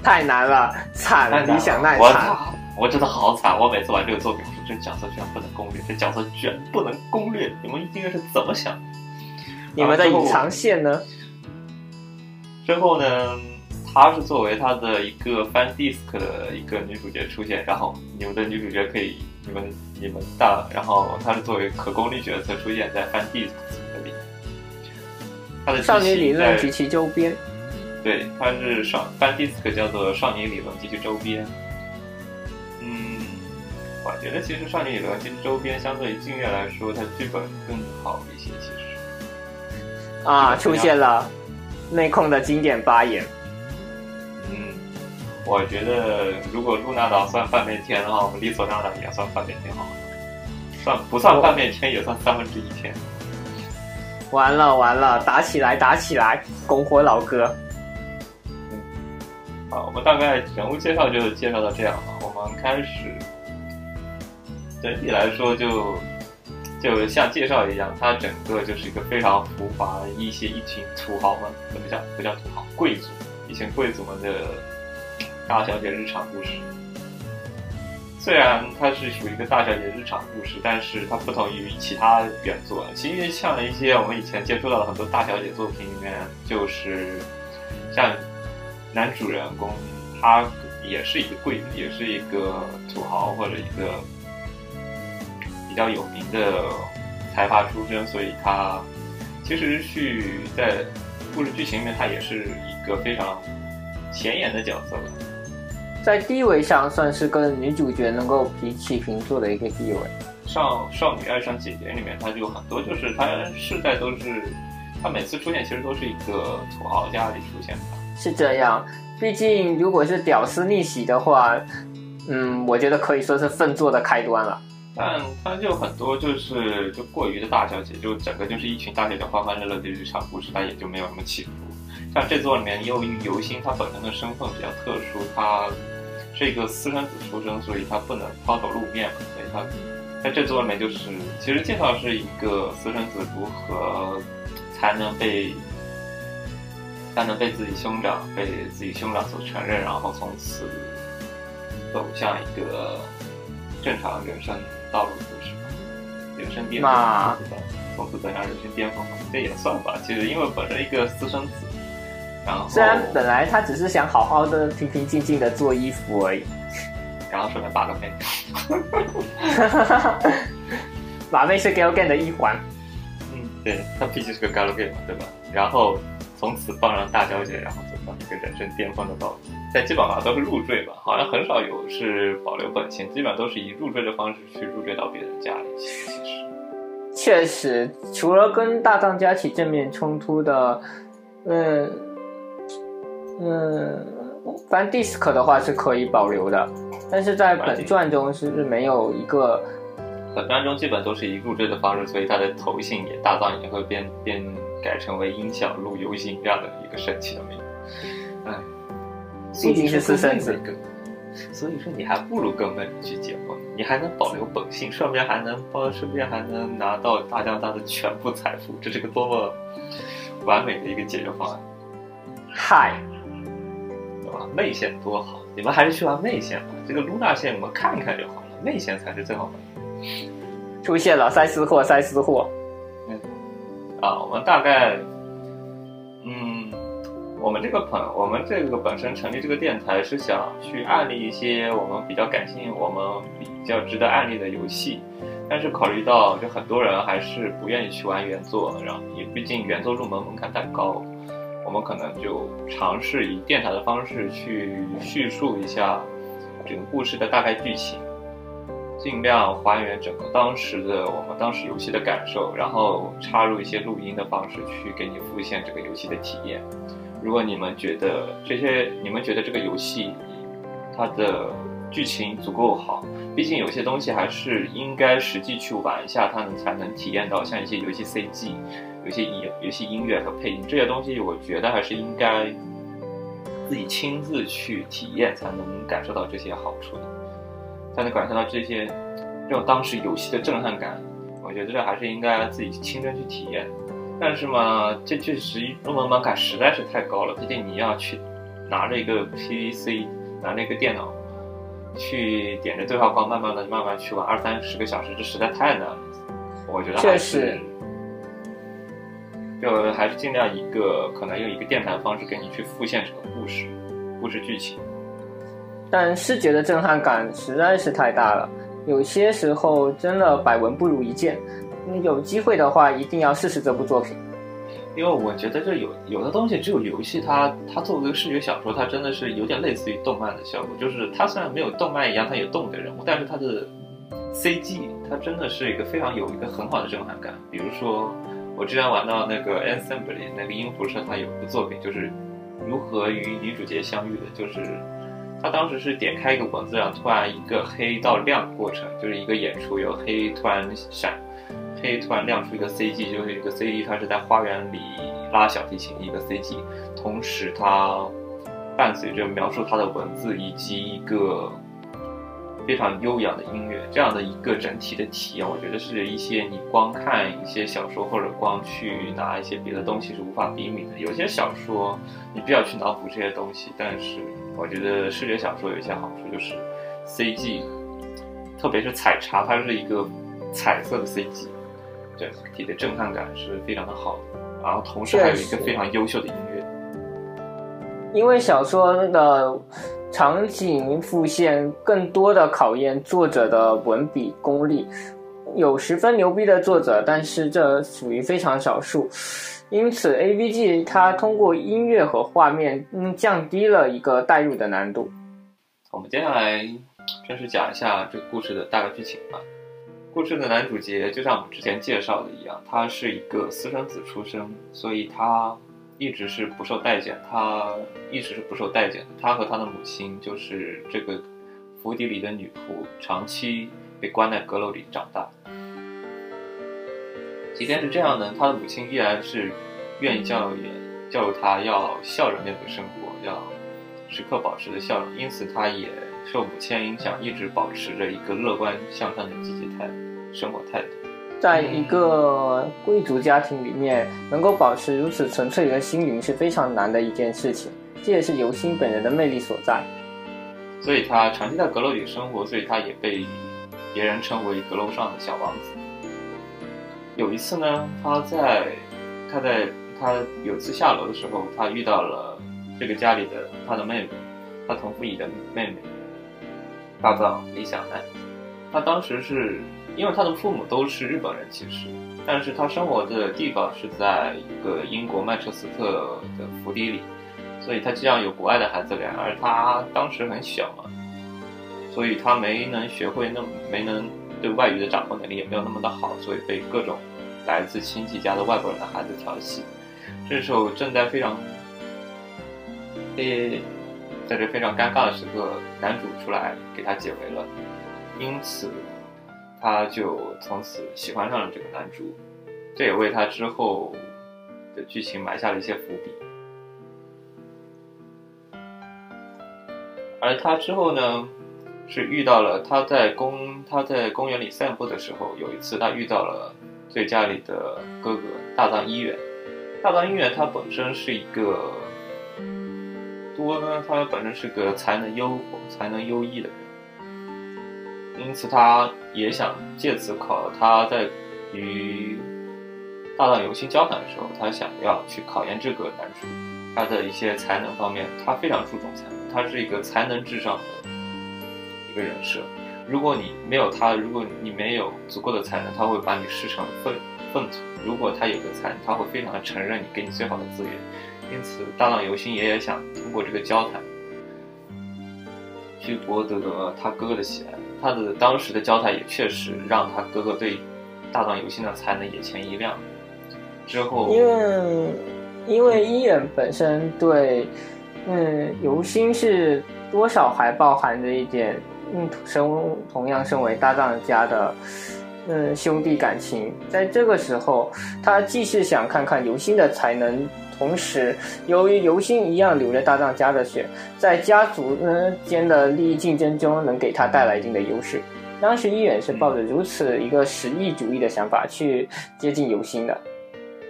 太难了，惨了李小奈惨。我真的好惨！我每次玩这个作品，这角色居然不能攻略，这角色居然不能攻略，你们音乐是怎么想的？你们的隐藏线呢？之后呢，她是作为她的一个 fan disc 的一个女主角出现，然后你们的女主角可以，你们你们大，然后她是作为可攻略角色出现在 fan disc 里。她的少女理论及其周边。对，它是少 fan disc 叫做少女理论及其周边。嗯，我觉得其实少女理论及其周边相对于静月来说，它剧本更好一些，其实。啊，出现了内控的经典发言。嗯，我觉得如果露娜岛算半边天的话，我们利索纳岛也算半边天好了。算不算半边天也算三分之一天。完了完了，打起来打起来，拱火老哥。好，我们大概人物介绍就介绍到这样了。我们开始，整体来说就就像介绍一样，它整个就是一个非常浮华一些一群土豪们，怎么讲？不叫土豪，贵族，一群贵族们的大小姐日常故事。虽然它是属于一个大小姐日常故事，但是它不同于其他原作。其实像一些我们以前接触到的很多大小姐作品里面，就是像男主人公，他也是一个贵族，也是一个土豪或者一个比较有名的财阀出身，所以他其实去在故事剧情里面，他也是一个非常显眼的角色吧。在地位上算是跟女主角能够平起平坐的一个地位。少少女爱上姐姐里面，他就很多就是他世代都是，他每次出现其实都是一个土豪家里出现的。是这样，毕竟如果是屌丝逆袭的话，嗯，我觉得可以说是粪作的开端了。但他就很多就是就过于的大小姐，就整个就是一群大小姐欢欢乐乐的日常故事，它也就没有什么起伏。像这作里面，由于游星他本身的身份比较特殊，他是一个私生子出生，所以他不能抛头露面，所以他在这作里面就是其实介绍是一个私生子如何才能被才能被自己兄长被自己兄长所承认，然后从此走向一个正常人生道路故事吧，人生巅峰，那从此走向人生巅峰，这也算吧。其实因为本身一个私生子，然后虽然本来他只是想好好的平平静静的做衣服而已，然后顺便把个妹，马妹是 Galgan 的一环。嗯，对他毕竟是个 galgame 嘛，对吧？然后从此傍上大小姐，然后走上一个人生巅峰的道路。但基本上都是入赘吧，好像很少有是保留本性，基本上都是以入赘的方式去入赘到别人家里去。其实，确实，除了跟大藏家起正面冲突的，嗯嗯，反正 disc 的话是可以保留的，但是在本传中是没有一个本传中基本都是以入赘的方式，所以他的头姓也大藏也会变变改成为音小路游行这样的一个神奇的名字。哎，毕竟是私生子所以说你还不如跟妹妹去结婚，你还能保留本性，顺便还能包，顺便还能拿到大将他的全部财富，这是个多么完美的一个解决方案，嗨，对吧？妹线多好，你们还是去玩内线吧，这个露娜线我们看看就好了，内线才是最好玩。出现了塞斯货，塞斯货。啊，我们大概嗯我们这个本我们这个本身成立这个电台是想去案例一些我们比较感兴趣、我们比较值得案例的游戏，但是考虑到就很多人还是不愿意去玩原作，然后也毕竟原作入门门槛太高，我们可能就尝试以电台的方式去叙述一下整个故事的大概剧情。尽量还原整个当时的我们当时游戏的感受，然后插入一些录音的方式去给你复现这个游戏的体验。如果你们觉得这些，你们觉得这个游戏它的剧情足够好，毕竟有些东西还是应该实际去玩一下，它能才能体验到。像一些游戏 CG、有些音游戏音乐和配音这些东西，我觉得还是应该自己亲自去体验，才能感受到这些好处的。才能感受到这些这种当时游戏的震撼感。我觉得这还是应该自己亲身去体验。但是嘛，这确实入门门槛实在是太高了，毕竟你要去拿着一个 PVC，拿着一个电脑，去点着对话框，慢慢的、慢慢去玩二三十个小时，这实在太难了。我觉得还是，就还是尽量一个可能用一个电台的方式给你去复现整个故事、故事剧情。但视觉的震撼感实在是太大了，有些时候真的百闻不如一见。有机会的话，一定要试试这部作品。因为我觉得这有有的东西只有游戏，它它作为一个视觉小说，它真的是有点类似于动漫的效果。就是它虽然没有动漫一样，它有动的人物，但是它的 CG 它真的是一个非常有一个很好的震撼感。比如说我之前玩到那个 Assembly 那个音符社，它有一个作品就是如何与女主角相遇的，就是。他当时是点开一个文字，然后突然一个黑到亮的过程，就是一个演出由黑突然闪，黑突然亮出一个 CG，就是一个 CG，它是在花园里拉小提琴一个 CG，同时它伴随着描述它的文字以及一个非常悠扬的音乐，这样的一个整体的体验，我觉得是一些你光看一些小说或者光去拿一些别的东西是无法比拟的。有些小说你必要去脑补这些东西，但是。我觉得视觉小说有一些好处，就是 CG，特别是彩插，它是一个彩色的 CG，整体的震撼感是非常的好的。然后同时还有一个非常优秀的音乐。因为小说的场景复现更多的考验作者的文笔功力，有十分牛逼的作者，但是这属于非常少数。因此，A B G 它通过音乐和画面，嗯，降低了一个代入的难度。我们接下来正式讲一下这个故事的大概剧情吧。故事的男主角就像我们之前介绍的一样，他是一个私生子出生，所以他一直是不受待见，他一直是不受待见的。他和他的母亲就是这个府邸里的女仆，长期被关在阁楼里长大。即便是这样呢，他的母亲依然是愿意教育教育他要笑着面对生活，要时刻保持着笑容。因此，他也受母亲影响，一直保持着一个乐观向上的积极态生活态度。在一个贵族家庭里面，能够保持如此纯粹的心灵是非常难的一件事情，这也是尤心本人的魅力所在。所以他长期在阁楼里生活，所以他也被别人称为阁楼上的小王子。有一次呢，他在他在他有次下楼的时候，他遇到了这个家里的他的妹妹，他同父异的妹妹，大藏李小奈。他当时是因为他的父母都是日本人，其实，但是他生活的地方是在一个英国曼彻斯特的府邸里，所以他这样有国外的孩子脸，而他当时很小嘛，所以他没能学会那没能。对外语的掌握能力也没有那么的好，所以被各种来自亲戚家的外国人的孩子调戏。这时候正在非常，诶，在这非常尴尬的时刻，男主出来给他解围了，因此他就从此喜欢上了这个男主，这也为他之后的剧情埋下了一些伏笔。而他之后呢？是遇到了他在公他在公园里散步的时候，有一次他遇到了最家里的哥哥大藏一元。大藏一元他本身是一个多呢，他本身是个才能优才能优异的人，因此他也想借此考他在与大藏有心交谈的时候，他想要去考验这个男主。他的一些才能方面，他非常注重才能，他是一个才能至上的一个人设。如果你没有他，如果你没有足够的才能，他会把你视成粪粪土；如果他有个才能，他会非常的承认你，给你最好的资源。因此，大藏游心也想通过这个交谈，去博得他哥哥的喜爱。他的当时的交谈也确实让他哥哥对大藏游心的才能眼前一亮。之后，因为因为伊人本身对嗯游心是多少还包含着一点嗯身同样身为大藏家的嗯兄弟感情，在这个时候，他既是想看看游星的才能。同时，由于游星一样流着大藏家的血，在家族间的利益竞争中，能给他带来一定的优势。当时伊远是抱着如此一个实益主义的想法去接近游星的。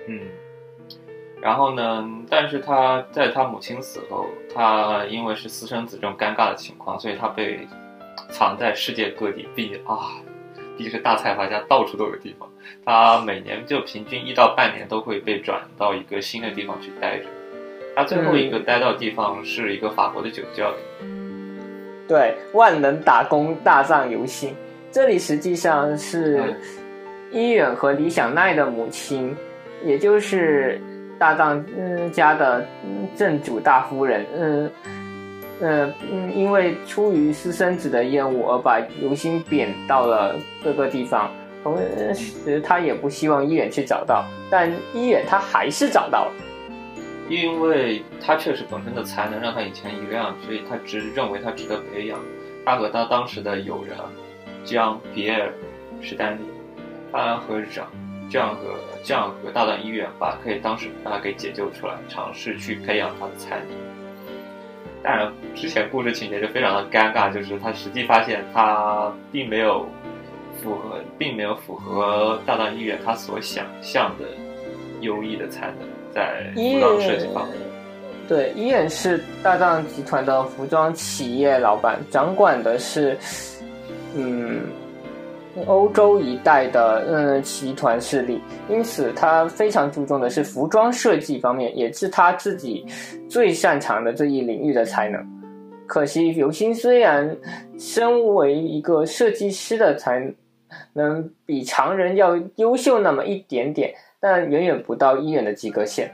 嗯，然后呢？但是他在他母亲死后，他因为是私生子这种尴尬的情况，所以他被藏在世界各地。毕竟啊，毕竟是大财阀家，到处都有地方。他每年就平均一到半年都会被转到一个新的地方去待着。他最后一个待到地方是一个法国的酒窖里。对，万能打工大藏游戏，这里实际上是伊远和李想奈的母亲，也就是大藏嗯家的正主大夫人，嗯嗯嗯，因为出于私生子的厌恶而把游心贬到了各个地方。同时，他也不希望伊远去找到，但伊远他还是找到了，因为他确实本身的才能让他眼前一亮，所以他只认为他值得培养。他和他当时的友人江比尔史丹利，他和长这样和这样和大藏医院把可以当时把他给解救出来，尝试去培养他的才能。当然，之前故事情节就非常的尴尬，就是他实际发现他并没有。符合，并没有符合大藏医院他所想象的优异的才能，在服装设计方面。对，医院是大藏集团的服装企业老板，掌管的是嗯欧洲一带的嗯集团势力，因此他非常注重的是服装设计方面，也是他自己最擅长的这一领域的才能。可惜刘星虽然身为一个设计师的才。能比常人要优秀那么一点点，但远远不到医院的及格线。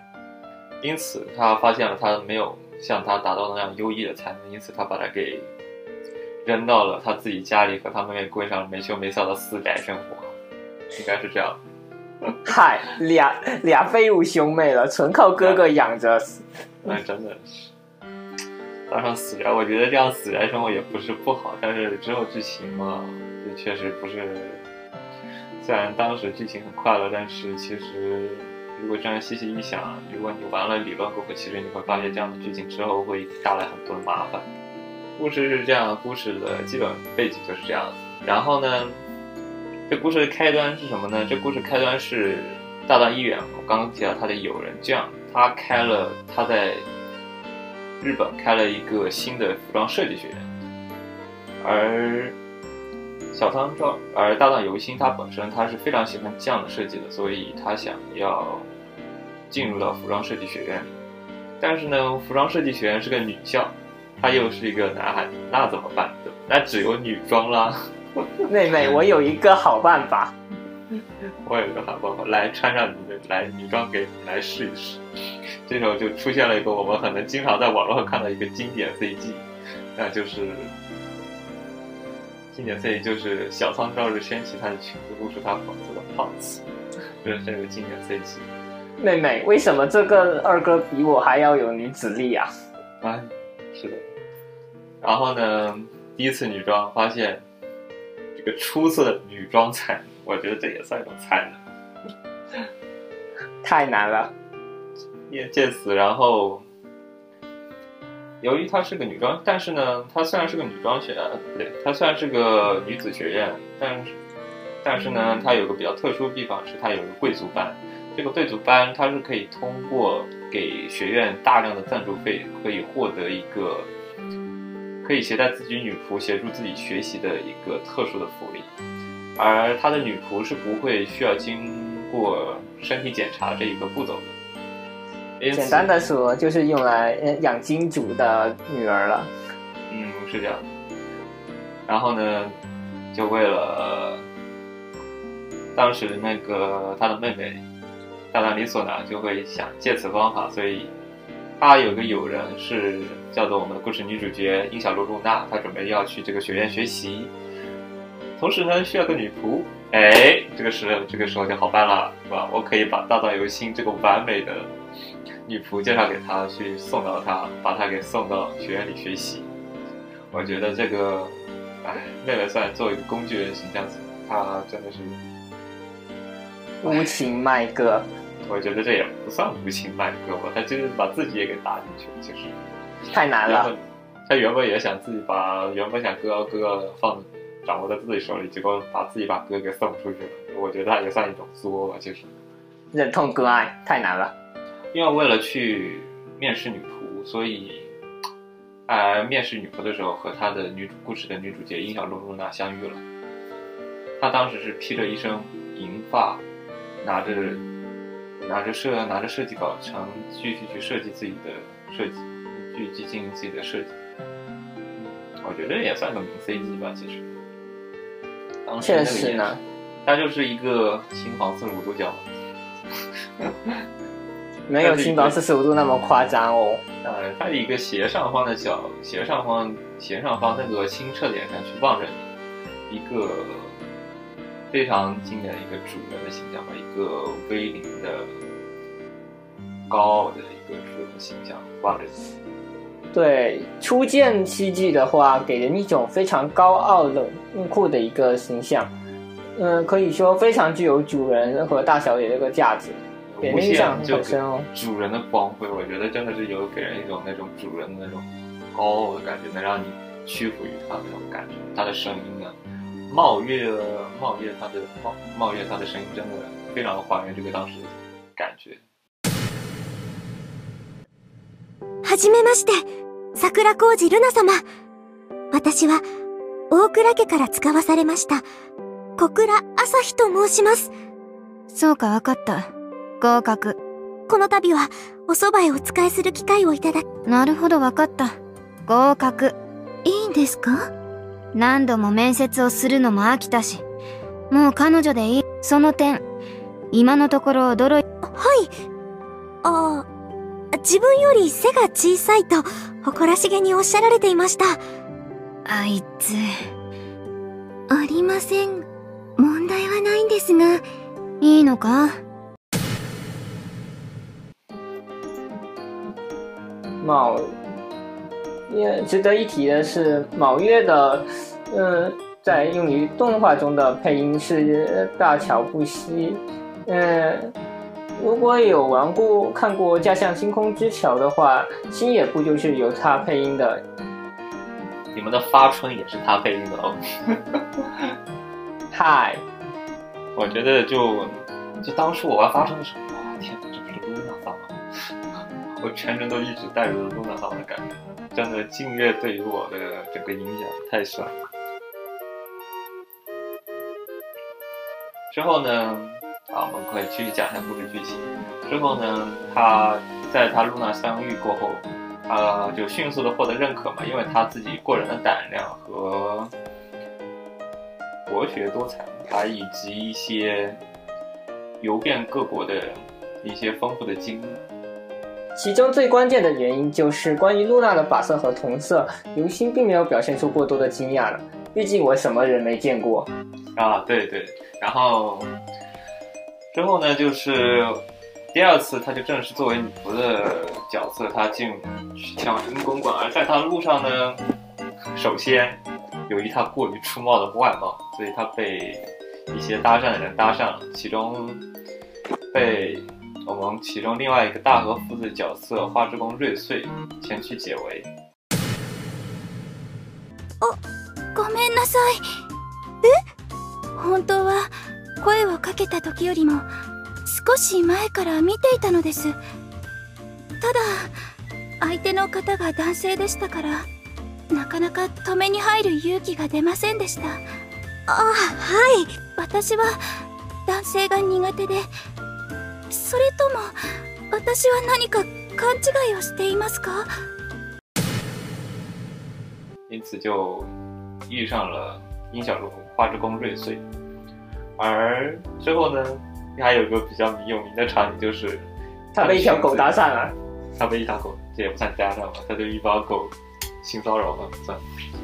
因此，他发现了他没有像他达到那样优异的才能，因此他把他给扔到了他自己家里，和他妹妹过上没羞没臊的私宅生活，应该是这样。嗨，俩俩废物兄妹了，纯靠哥哥养着。那真的是，当上死宅，我觉得这样死宅生活也不是不好，但是之后剧情嘛。这确实不是，虽然当时剧情很快乐，但是其实如果这样细细一想，如果你玩了理论过后，其实你会发现这样的剧情之后会带来很多的麻烦。故事是这样，故事的基本背景就是这样。然后呢，这故事的开端是什么呢？这故事开端是大藏医院，我刚刚提到他的友人这样，他开了他在日本开了一个新的服装设计学院，而。小仓照，而大藏游心他本身他是非常喜欢这样的设计的，所以他想要进入到服装设计学院里。但是呢，服装设计学院是个女校，他又是一个男孩子，那怎么办？那只有女装啦。妹妹，我有一个好办法。我有一个好办法，来穿上你的来女装给来试一试。这时候就出现了一个我们可能经常在网络上看到一个经典 CG，那就是。经典 CG 就是小仓照日掀起她的裙子，露出她黄色的胖子，这是这个经典 C G。妹妹，为什么这个二哥比我还要有女子力啊？啊。然后呢，第一次女装发现这个出色的女装才能，我觉得这也算一种才能。太难了，也借此，然后。由于她是个女装，但是呢，她虽然是个女装学，不对，她虽然是个女子学院，但是，但是呢，她有个比较特殊的地方是，她有个贵族班。这个贵族班，它是可以通过给学院大量的赞助费，可以获得一个可以携带自己女仆协助自己学习的一个特殊的福利。而他的女仆是不会需要经过身体检查这一个步骤的。简单的说，就是用来呃养金主的女儿了。嗯，是这样。然后呢，就为了当时那个他的妹妹大达里索娜就会想借此方法，所以他有个友人是叫做我们的故事女主角樱小璐露娜，她准备要去这个学院学习，同时呢需要个女仆。哎，这个时这个时候就好办了，是吧？我可以把大岛由心这个完美的女仆介绍给他，去送到他，把他给送到学院里学习。我觉得这个，哎，妹妹虽然作为一个工具人形象，她真的是，无情卖哥，我觉得这也不算无情卖歌吧，他就是把自己也给搭进去了，其实。太难了原本。她原本也想自己把原本想哥哥放掌握在自己手里，结果把自己把哥给送出去了。我觉得他也算一种作吧，其实。忍痛割爱太难了。因为为了去面试女仆，所以，呃，面试女仆的时候和他的女主故事的女主角樱小露露娜相遇了。她当时是披着一身银发，拿着拿着设拿着设计稿，想继续去设计自己的设计，继续进行自己的设计。我觉得也算个名 CG 吧，其实。当时确那个演实呢，他就是一个青黄四十五度角。没有新房四十五度那么夸张哦。呃，它的一个斜上方的角，斜上方斜上方那个清澈脸上去望着你，一个非常经典的一个主人的形象和，一个威灵的、高傲的一个主人的形象望着你。对，初见希剧的话，给人一种非常高傲冷酷的一个形象。嗯，可以说非常具有主人和大小姐这个价值，给人印象很深哦。主人的光辉，我觉得真的是有给人一种那种主人的那种高傲的感觉，能让你屈服于他的那种感觉。他的声音啊，茂月茂月他的茂茂月他的声音真的非常还原这个当时的感觉。はじめまして、桜小路ルナ様。私は、大倉家から使わされました、小倉朝日と申します。そうかわかった。合格。この度は、お蕎麦へお仕えする機会をいただき、なるほどわかった。合格。いいんですか？何度も面接をするのも飽きたし、もう彼女でいい。その点、今のところ驚い、はい。ああ、自分より背が小さいと、誇らしげにおっしゃられていました。あいつ、ありません。問題はないんですが、いいのか？卯，也值得一提的是，卯月的，嗯，在用于动画中的配音是大桥不息。嗯，如果有玩过看过《驾向星空之桥》的话，星野部就是由他配音的。你们的发春也是他配音的哦。嗨，我觉得就就当初我玩发春的时候，哇天哪，这不是露娜桑吗？我全程都一直带入了露娜桑的感觉，真的静月对于我的整个影响太深了。之后呢，啊，我们可以继续讲一下故事剧情。之后呢，他在他露娜相遇过后，啊，就迅速的获得认可嘛，因为他自己过人的胆量和博学多才，还以及一些游遍各国的一些丰富的经历。其中最关键的原因就是关于露娜的发色和瞳色，刘星并没有表现出过多的惊讶了。毕竟我什么人没见过。啊，对对，然后之后呢，就是第二次，他就正式作为女仆的角色，他进入前往英公馆，而在他路上呢，首先由于他过于出貌的外貌，所以他被一些搭讪的人搭上了，其中被我们其中另外一个大和夫子角色花之宫瑞穗前去解围。ごめんなさい。え？本当は、声をかけた時よりも、少し前から見ていたのです。ただ、相手の方が男性でしたから、なかなか止めに入る勇気が出ませんでした。あ、はい。私は、男性が苦手で、それとも、 私は何か勘違いをしていますか因此就遇上了殷小璐花之宫瑞穗。而之后呢，还有一个比较有名的场景，就是他被一条狗搭讪了，他被一条狗，这也不算搭讪吧，他对一条狗性骚扰算不算？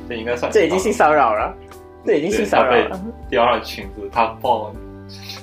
这应该算。这已经性骚扰了，这已经性骚扰了。叼上裙子，他抱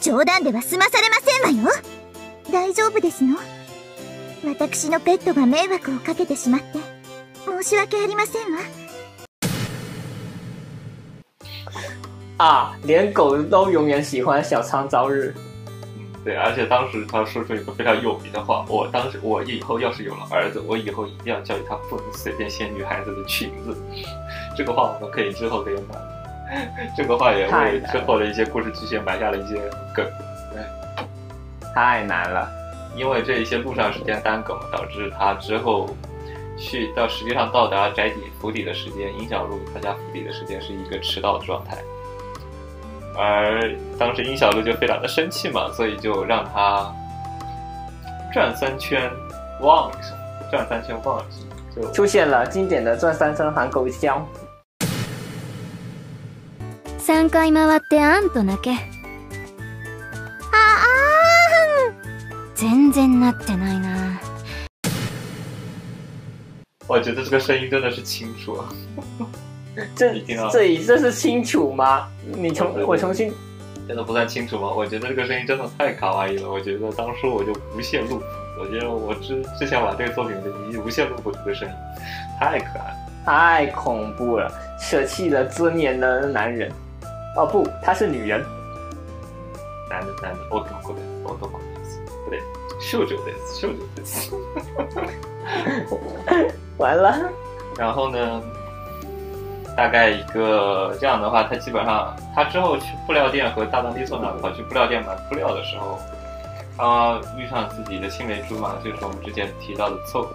冗談では済まされませんわよ大丈夫ですの私のペットが迷惑をかけてしまって申し訳ありませんわ啊，连狗都永远喜欢小仓朝日。嗯，对，而且当时他说出一个非常有名的话，我当时我以后要是有了儿子，我以后一定要教育他不能随便掀女孩子的裙子。这个话我们可以之后可以买。这个话也为之后的一些故事剧情埋下了一些梗。太难了，因为这一些路上时间耽搁，导致他之后去到实际上到达宅邸府邸的时间，殷小璐他家府邸的时间是一个迟到的状态。而当时殷小璐就非常的生气嘛，所以就让他转三圈，望一声，转三圈望一声，就出现了经典的转三圈喊狗叫。三回回ってあんと泣け。ああん。全然なっ我觉得这个声音真的是清楚啊。这这一这是清楚吗？你重我重新真的不算清楚吗？我觉得这个声音真的太卡哇伊了我觉得当初我就无限录我觉得我之之前把这个作品的一无限录过这个声音太可爱了。太恐怖了舍弃了尊严的男人。哦不，她是女人，男的男的，我懂过的，我懂过的，不对，秀秀的，秀秀的，完了，然后呢？大概一个这样的话，他基本上他之后去布料店和大当利索那跑去布料店买布料的时候，他遇上自己的青梅竹马，就是我们之前提到的凑合。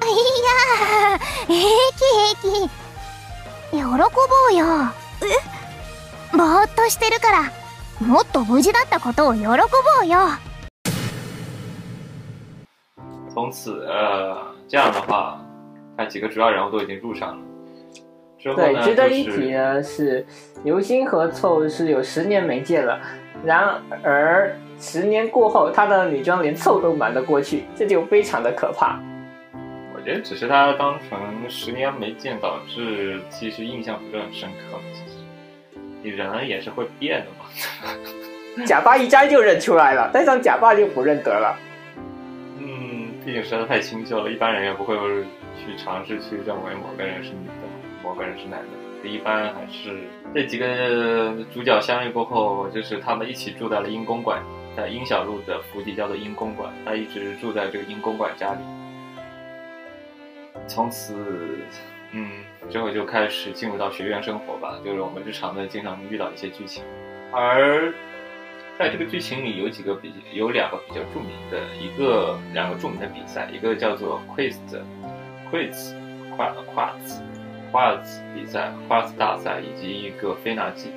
哎呀，平気平気。喜ぼうよ。え？ぼーっとしてるから、もっと無事だったことを喜ぼうよ。从此，呃，这样的话。他几个主要人物都已经入场了。对，值得一提的是，刘星和凑是有十年没见了，然而十年过后，他的女装连凑都瞒得过去，这就非常的可怕。 我觉只是他当成十年没见，导致其实印象不是很深刻。其实，你人也是会变的嘛。假发一摘就认出来了，戴上假发就不认得了。嗯，毕竟实在太清秀了，一般人也不会。去尝试去认为某个人是女的，某个人是男的，一般还是这几个主角相遇过后，就是他们一起住在了英公馆，在殷小路的府邸叫做英公馆，他一直住在这个英公馆家里。从此，嗯，之后就开始进入到学院生活吧，就是我们日常的经常遇到一些剧情。而在这个剧情里，有几个比有两个比较著名的，一个两个著名的比赛，一个叫做 Quiz。Quiz、夸夸子、夸子比赛、夸子大赛以及一个菲纳季，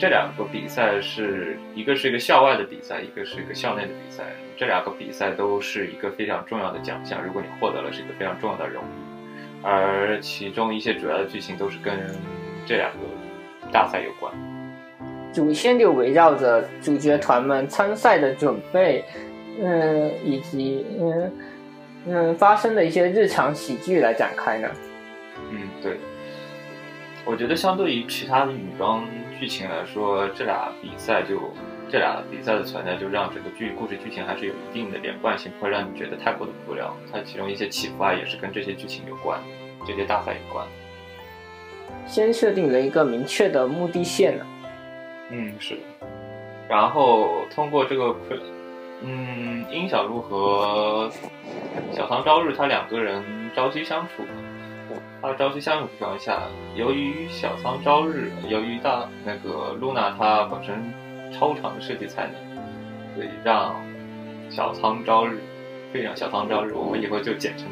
这两个比赛是一个是一个校外的比赛，一个是一个校内的比赛。这两个比赛都是一个非常重要的奖项，如果你获得了，是一个非常重要的荣誉。而其中一些主要的剧情都是跟这两个大赛有关。主线就围绕着主角团们参赛的准备，嗯，以及嗯。嗯，发生的一些日常喜剧来展开呢。嗯，对。我觉得相对于其他的女装剧情来说，这俩比赛就这俩比赛的存在，就让整个剧故事剧情还是有一定的连贯性，不会让你觉得太过的无聊。它其中一些起伏啊，也是跟这些剧情有关，这些大赛有关。先设定了一个明确的目的线呢。嗯，是。然后通过这个嗯，殷小璐和小唐朝日他两个人朝夕相处，他朝夕相处的情况下，由于小仓朝日，由于大那个露娜她本身超长的设计才能，所以让小仓朝日，非常小仓朝日，我们以后就简称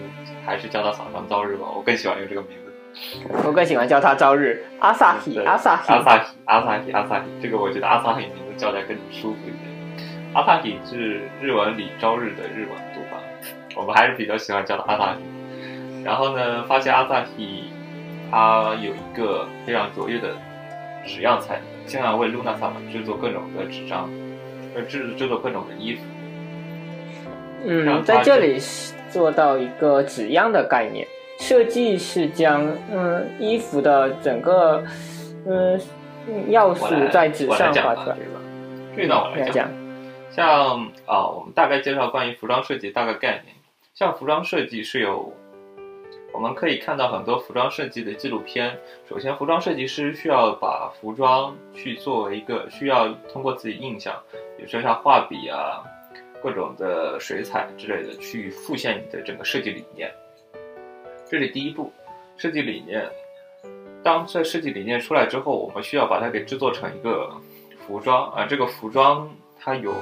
还是叫他小仓朝日吧，我更喜欢用这个名字。我更喜欢叫他朝日阿萨希阿萨希阿萨希阿萨希阿萨希，这个我觉得阿萨希名字叫起来更舒服一点。阿萨希是日文里朝日的日文读法，我们还是比较喜欢叫他阿萨希。然后呢，发现阿萨提他有一个非常卓越的纸样才能，经常为露娜萨玛制作各种的纸张，呃制制作各种的衣服。让嗯，它在这里是做到一个纸样的概念，设计是将嗯衣服的整个嗯嗯要素在纸上画出来。吧这个这一段我来讲。来讲，像啊，我们大概介绍关于服装设计大概概念。像服装设计是有，我们可以看到很多服装设计的纪录片。首先，服装设计师需要把服装去作为一个需要通过自己印象，比如说像画笔啊、各种的水彩之类的，去复现你的整个设计理念。这是第一步，设计理念。当这设计理念出来之后，我们需要把它给制作成一个服装啊。这个服装它有，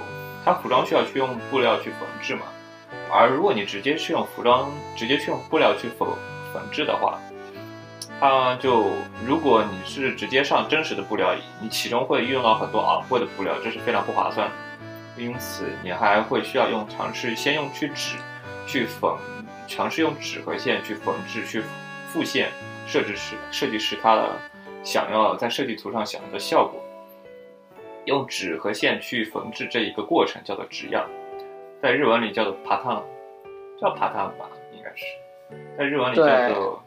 它服装需要去用布料去缝制嘛。而如果你直接去用服装，直接去用布料去缝缝制的话，它就如果你是直接上真实的布料，你其中会用到很多昂贵的布料，这是非常不划算。因此，你还会需要用尝试先用去纸去缝，尝试用纸和线去缝制去复现设计师设计师他的想要在设计图上想要的效果。用纸和线去缝制这一个过程叫做纸样，在日文里叫做 pattern，叫 pattern 吧，应该是，在日文里叫做。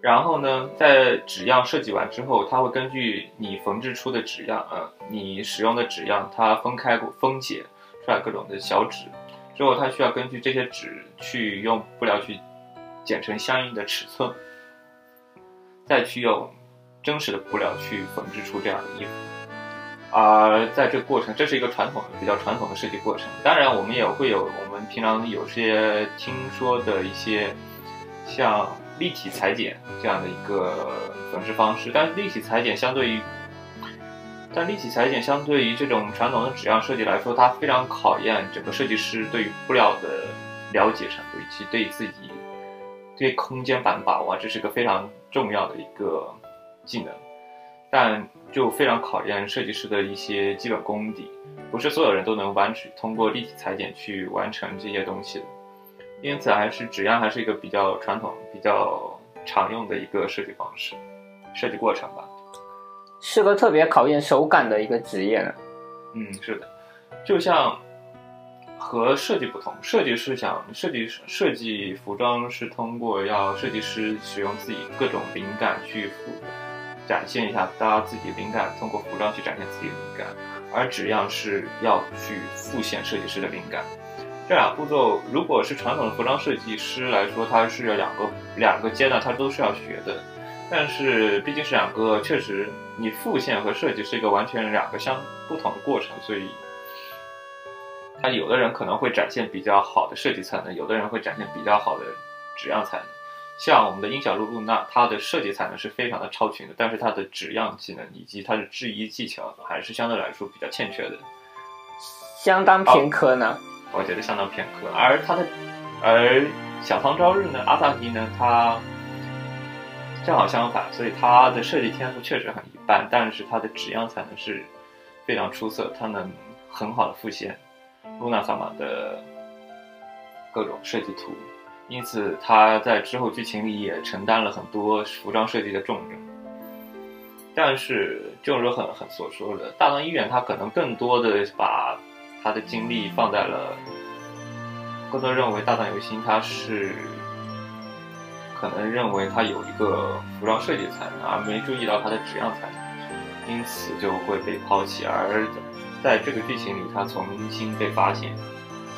然后呢，在纸样设计完之后，它会根据你缝制出的纸样，呃，你使用的纸样，它分开过分解出来各种的小纸，之后它需要根据这些纸去用布料去剪成相应的尺寸，再去用真实的布料去缝制出这样的衣服。而在这个过程，这是一个传统的、比较传统的设计过程。当然，我们也会有我们平常有些听说的一些像立体裁剪这样的一个缝制方式，但立体裁剪相对于，但立体裁剪相对于这种传统的纸样设计来说，它非常考验整个设计师对于布料的了解程度，以及对自己对空间感把握，这是个非常重要的一个技能。但就非常考验设计师的一些基本功底，不是所有人都能完成通过立体裁剪去完成这些东西的。因此，还是纸样还是一个比较传统、比较常用的一个设计方式、设计过程吧。是个特别考验手感的一个职业呢。嗯，是的，就像和设计不同，设计师想设计设计服装是通过要设计师使用自己各种灵感去复展现一下大家自己灵感，通过服装去展现自己的灵感，而纸样是要去复现设计师的灵感。这两步骤，如果是传统的服装设计师来说，它是有两个两个阶段，它都是要学的。但是毕竟是两个，确实你复现和设计是一个完全两个相不同的过程，所以，他有的人可能会展现比较好的设计才能，有的人会展现比较好的纸样才能。像我们的殷小路露娜，她的设计才能是非常的超群的，但是她的纸样技能以及她的制衣技巧还是相对来说比较欠缺的。相当偏科呢。我觉得相当偏科。而他的，而小仓朝日呢，阿萨提呢，他正好相反，所以他的设计天赋确实很一般，但是他的纸样才能是非常出色，他能很好的复现露娜萨玛的各种设计图，因此他在之后剧情里也承担了很多服装设计的重任。但是，正如很很所说的，大唐医院他可能更多的把他的精力放在了，更多认为大藏游心他是可能认为他有一个服装设计才能，而没注意到他的纸样才能，因此就会被抛弃。而在这个剧情里，他重新被发现，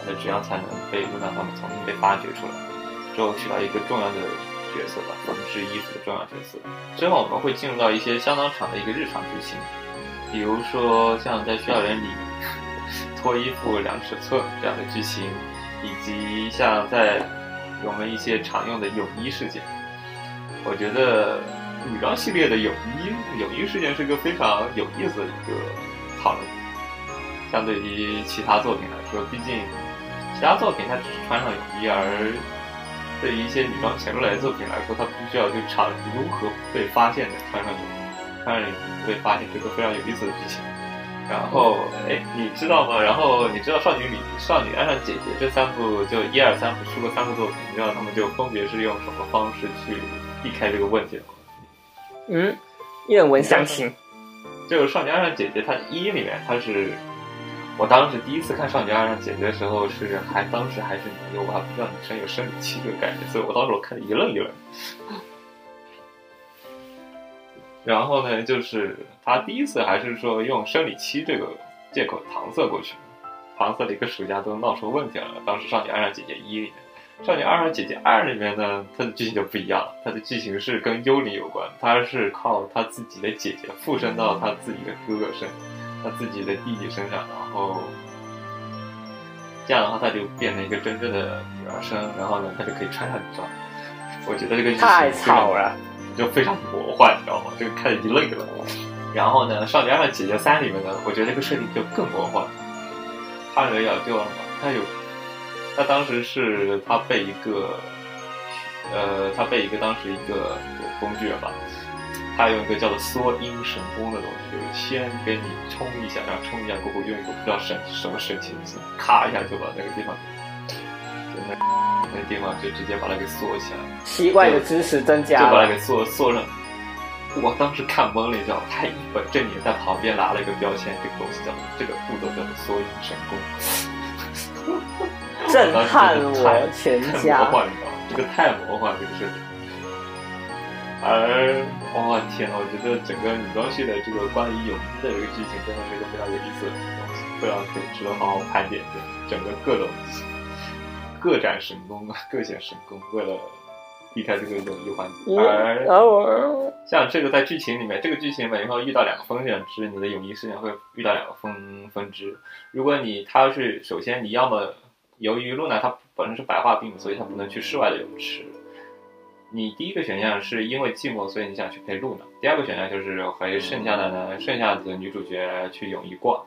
他的纸样才能被露娜他们重新被发掘出来，之后起到一个重要的角色吧，缝制衣服的重要角色。之后我们会进入到一些相当长的一个日常剧情，比如说像在校园里。脱衣服量尺寸这样的剧情，以及像在我们一些常用的泳衣事件，我觉得女装系列的泳衣泳衣事件是个非常有意思的一个讨论。相对于其他作品来说，毕竟其他作品它只是穿上泳衣，而对于一些女装潜入来的作品来说，它必须要去尝如何被发现的穿上泳衣，穿上被发现，这个非常有意思的剧情。然后，哎，你知道吗？然后你知道《少女里少女爱上姐姐》这三部就一二三部出过三部作品，你知道他们就分别是用什么方式去避开这个问题的吗？嗯，愿闻详情。就《少女爱上姐姐》，它一里面它是，我当时第一次看《少女爱上姐姐》的时候是还当时还是女优，我还不知道女生有生理期这个概念，所以我当时我看的一愣一愣。然后呢，就是他第一次还是说用生理期这个借口搪塞过去，搪塞了一个暑假都闹出问题了。当时《少女爱上姐姐一》里面，《少女爱上姐姐二》里面呢，它的剧情就不一样了，它的剧情是跟幽灵有关，它是靠他自己的姐姐附身到他自己的哥哥身，他自己的弟弟身上，然后这样的话，他就变成一个真正的女儿身，然后呢，他就可以穿上女装。我觉得这个太非常吵了。就非常魔幻，你知道吗？这个看着一愣一愣。然后呢，《少女爱上姐姐三》里面呢，我觉得这个设定就更魔幻。他人要救了嘛，他有，他当时是他被一个，呃，他被一个当时一个工具人吧，他用一个叫做缩阴神功的东西，就是先给你冲一下，然后冲一下过后用一个不知道神什么神奇的技能，咔一下就把那个地方，就那那地方就直接把它给缩起来了。奇怪的知识增加了。就把它给缩缩上。我当时看懵了，你知道吗？他一本正经在旁边拿了一个标签，这个东西叫这个步骤叫做缩阴神功，震撼我我全太家魔。幻了，你知道吗？这个太魔幻了，这个设定。而哇、天呐，我觉得整个女装系的这个关于泳衣的这个剧情，真的是一个非常有意思的东西，非常可以值得好好盘点。就整个各种各展神功啊，各显神功，为了避开这个泳衣环节。而像这个在剧情里面，这个剧情里面会遇到两个风险值，你的泳衣事件会遇到两个分分支。如果你它是首先你要么由于露娜她本身是白化病，所以她不能去室外的泳池。你第一个选项是因为寂寞，所以你想去陪露娜。第二个选项就是和剩下的呢，剩下的女主角去泳衣逛。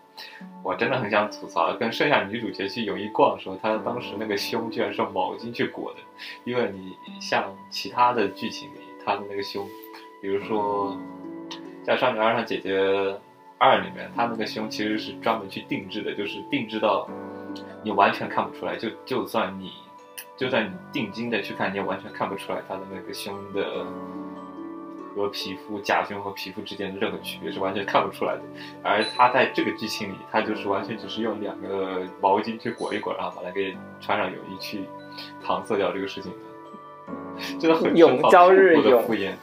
我真的很想吐槽，跟剩下女主角去泳衣逛的时候，她当时那个胸居然是毛巾去裹的。因为你像其他的剧情里，她的那个胸，比如说在《少女爱上姐姐二》里面，她那个胸其实是专门去定制的，就是定制到你完全看不出来，就就算你就算你定睛的去看，你也完全看不出来他的那个胸的和皮肤假胸和皮肤之间的任何区别是完全看不出来的。而他在这个剧情里，他就是完全只是用两个毛巾去裹一裹，然后把它给穿上泳衣去搪塞掉这个事情的，真的很永朝日的永敷衍。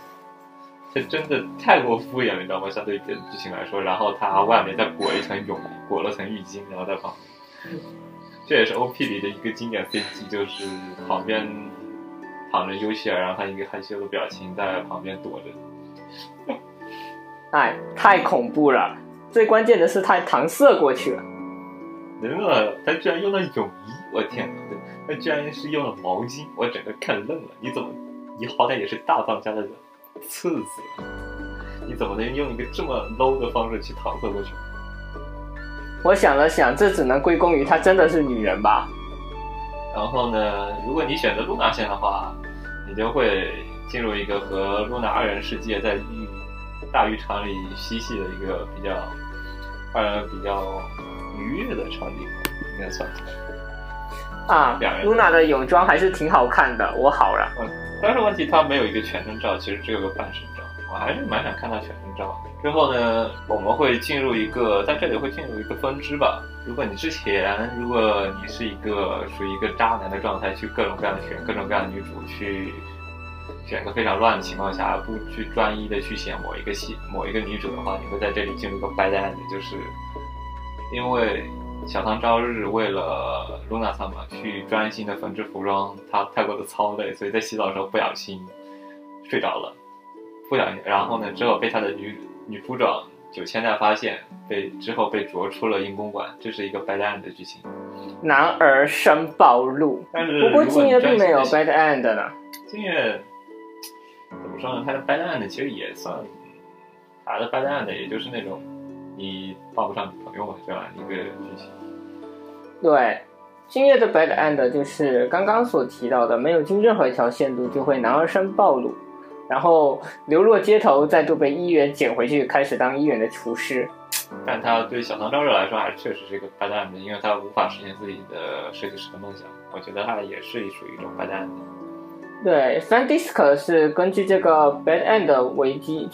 这真的太过敷衍了，你知道吗？相对于别的剧情来说，然后他外面再裹一层泳衣，裹了层浴巾，然后在旁边，这也是 OP 里的一个经典 CG，就是旁边躺着尤希尔，然后他一个害羞的表情在旁边躲着。哎，太恐怖了！最关键的是，他搪塞过去了。人啊，他居然用了泳衣，我天哪！对，他居然是用了毛巾，我整个看愣了。你怎么，你好歹也是大藏家的人次子，你怎么能用一个这么 low 的方式去搪塞过去？我想了想，这只能归功于她真的是女人吧。然后呢，如果你选择露娜线的话，你就会进入一个和露娜二人世界在浴大浴场里嬉戏的一个比较二人比较愉悦的场景，应该算。啊露娜的泳装还是挺好看的，我好了。但是问题她没有一个全身照，其实只有个半身照，我还是蛮想看到全身照的。之后呢，我们会进入一个在这里会进入一个分支吧。如果你之前，如果你是一个属于一个渣男的状态，去各种各样的选各种各样的女主，去选个非常乱的情况下，不去专一的去选某一个戏某一个女主的话，你会在这里进入一个白单的，就是因为小唐朝日为了露娜萨玛去专心的缝制服装，他太过的操累，所以在洗澡的时候不小心睡着了，不小心，然后呢，之后被他的女女服长九千代发现，被之后被逐出了阴公馆，这是一个 bad end 的剧情。男儿身暴露。但是不过如果你金月并没有专 bad end 呢。心金月怎么说呢？他的 bad end 其实也算他的 bad end，也就是那种你抱不上女朋友嘛这样一个剧情。对，金月的 bad end 就是刚刚所提到的，没有经任何一条线路就会男儿身暴露，然后流落街头，再度被医院捡回去，开始当医院的厨师。但他对小唐昭热来说，还确实是一个 bad end，因为他无法实现自己的设计师的梦想。我觉得他也是属于一种 bad end。对，Fan Disc 是根据这个 bad end 危机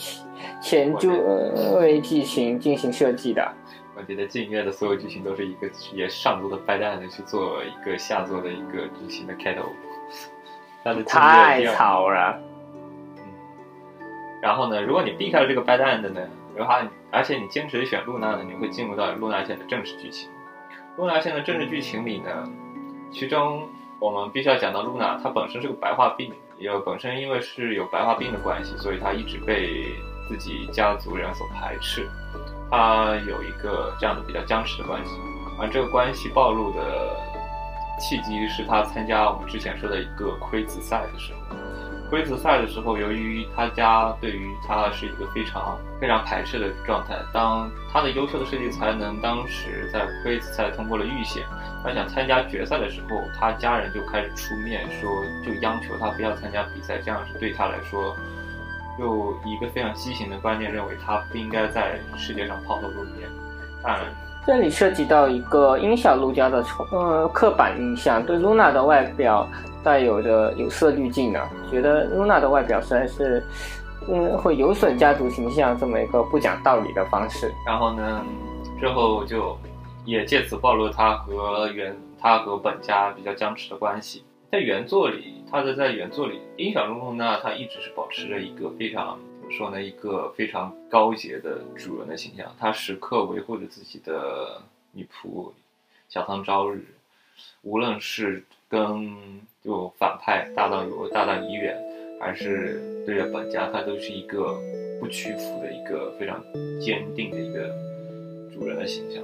前就呃为剧情进行设计的。我觉得近月的所有剧情都是一个也上座的 bad end 去做一个下座的一个剧情的开头。但是太吵了。然后呢，如果你避开了这个 bad end 呢，然后而且你坚持选露娜呢，你会进入到露娜线的正式剧情。露娜线的正式剧情里呢，其中我们必须要讲到露娜，她本身是个白化病，也有本身因为是有白化病的关系，所以她一直被自己家族人所排斥。她有一个这样的比较僵持的关系，而这个关系暴露的契机是她参加我们之前说的一个窥子赛的时候。龟子赛的时候，由于他家对于他是一个非常非常排斥的状态，当他的优秀的设计才能当时在龟子赛通过了预选，他想参加决赛的时候，他家人就开始出面说，就央求他不要参加比赛，这样是对他来说，就一个非常畸形的观念，认为他不应该在世界上抛头露面。但这里涉及到一个音小路家的呃刻板印象，对露娜的外表带有着有色滤镜呢，觉得露娜的外表实在是，嗯，会有损家族形象这么一个不讲道理的方式。然后呢，之后就也借此暴露他和原他和本家比较僵持的关系。在原作里，他的在原作里，音小路呢，他一直是保持着一个非常说呢，一个非常高洁的主人的形象。他时刻维护着自己的女仆小汤朝日，无论是跟就反派大当有大当一远，还是对着本家，他都是一个不屈服的一个非常坚定的一个主人的形象。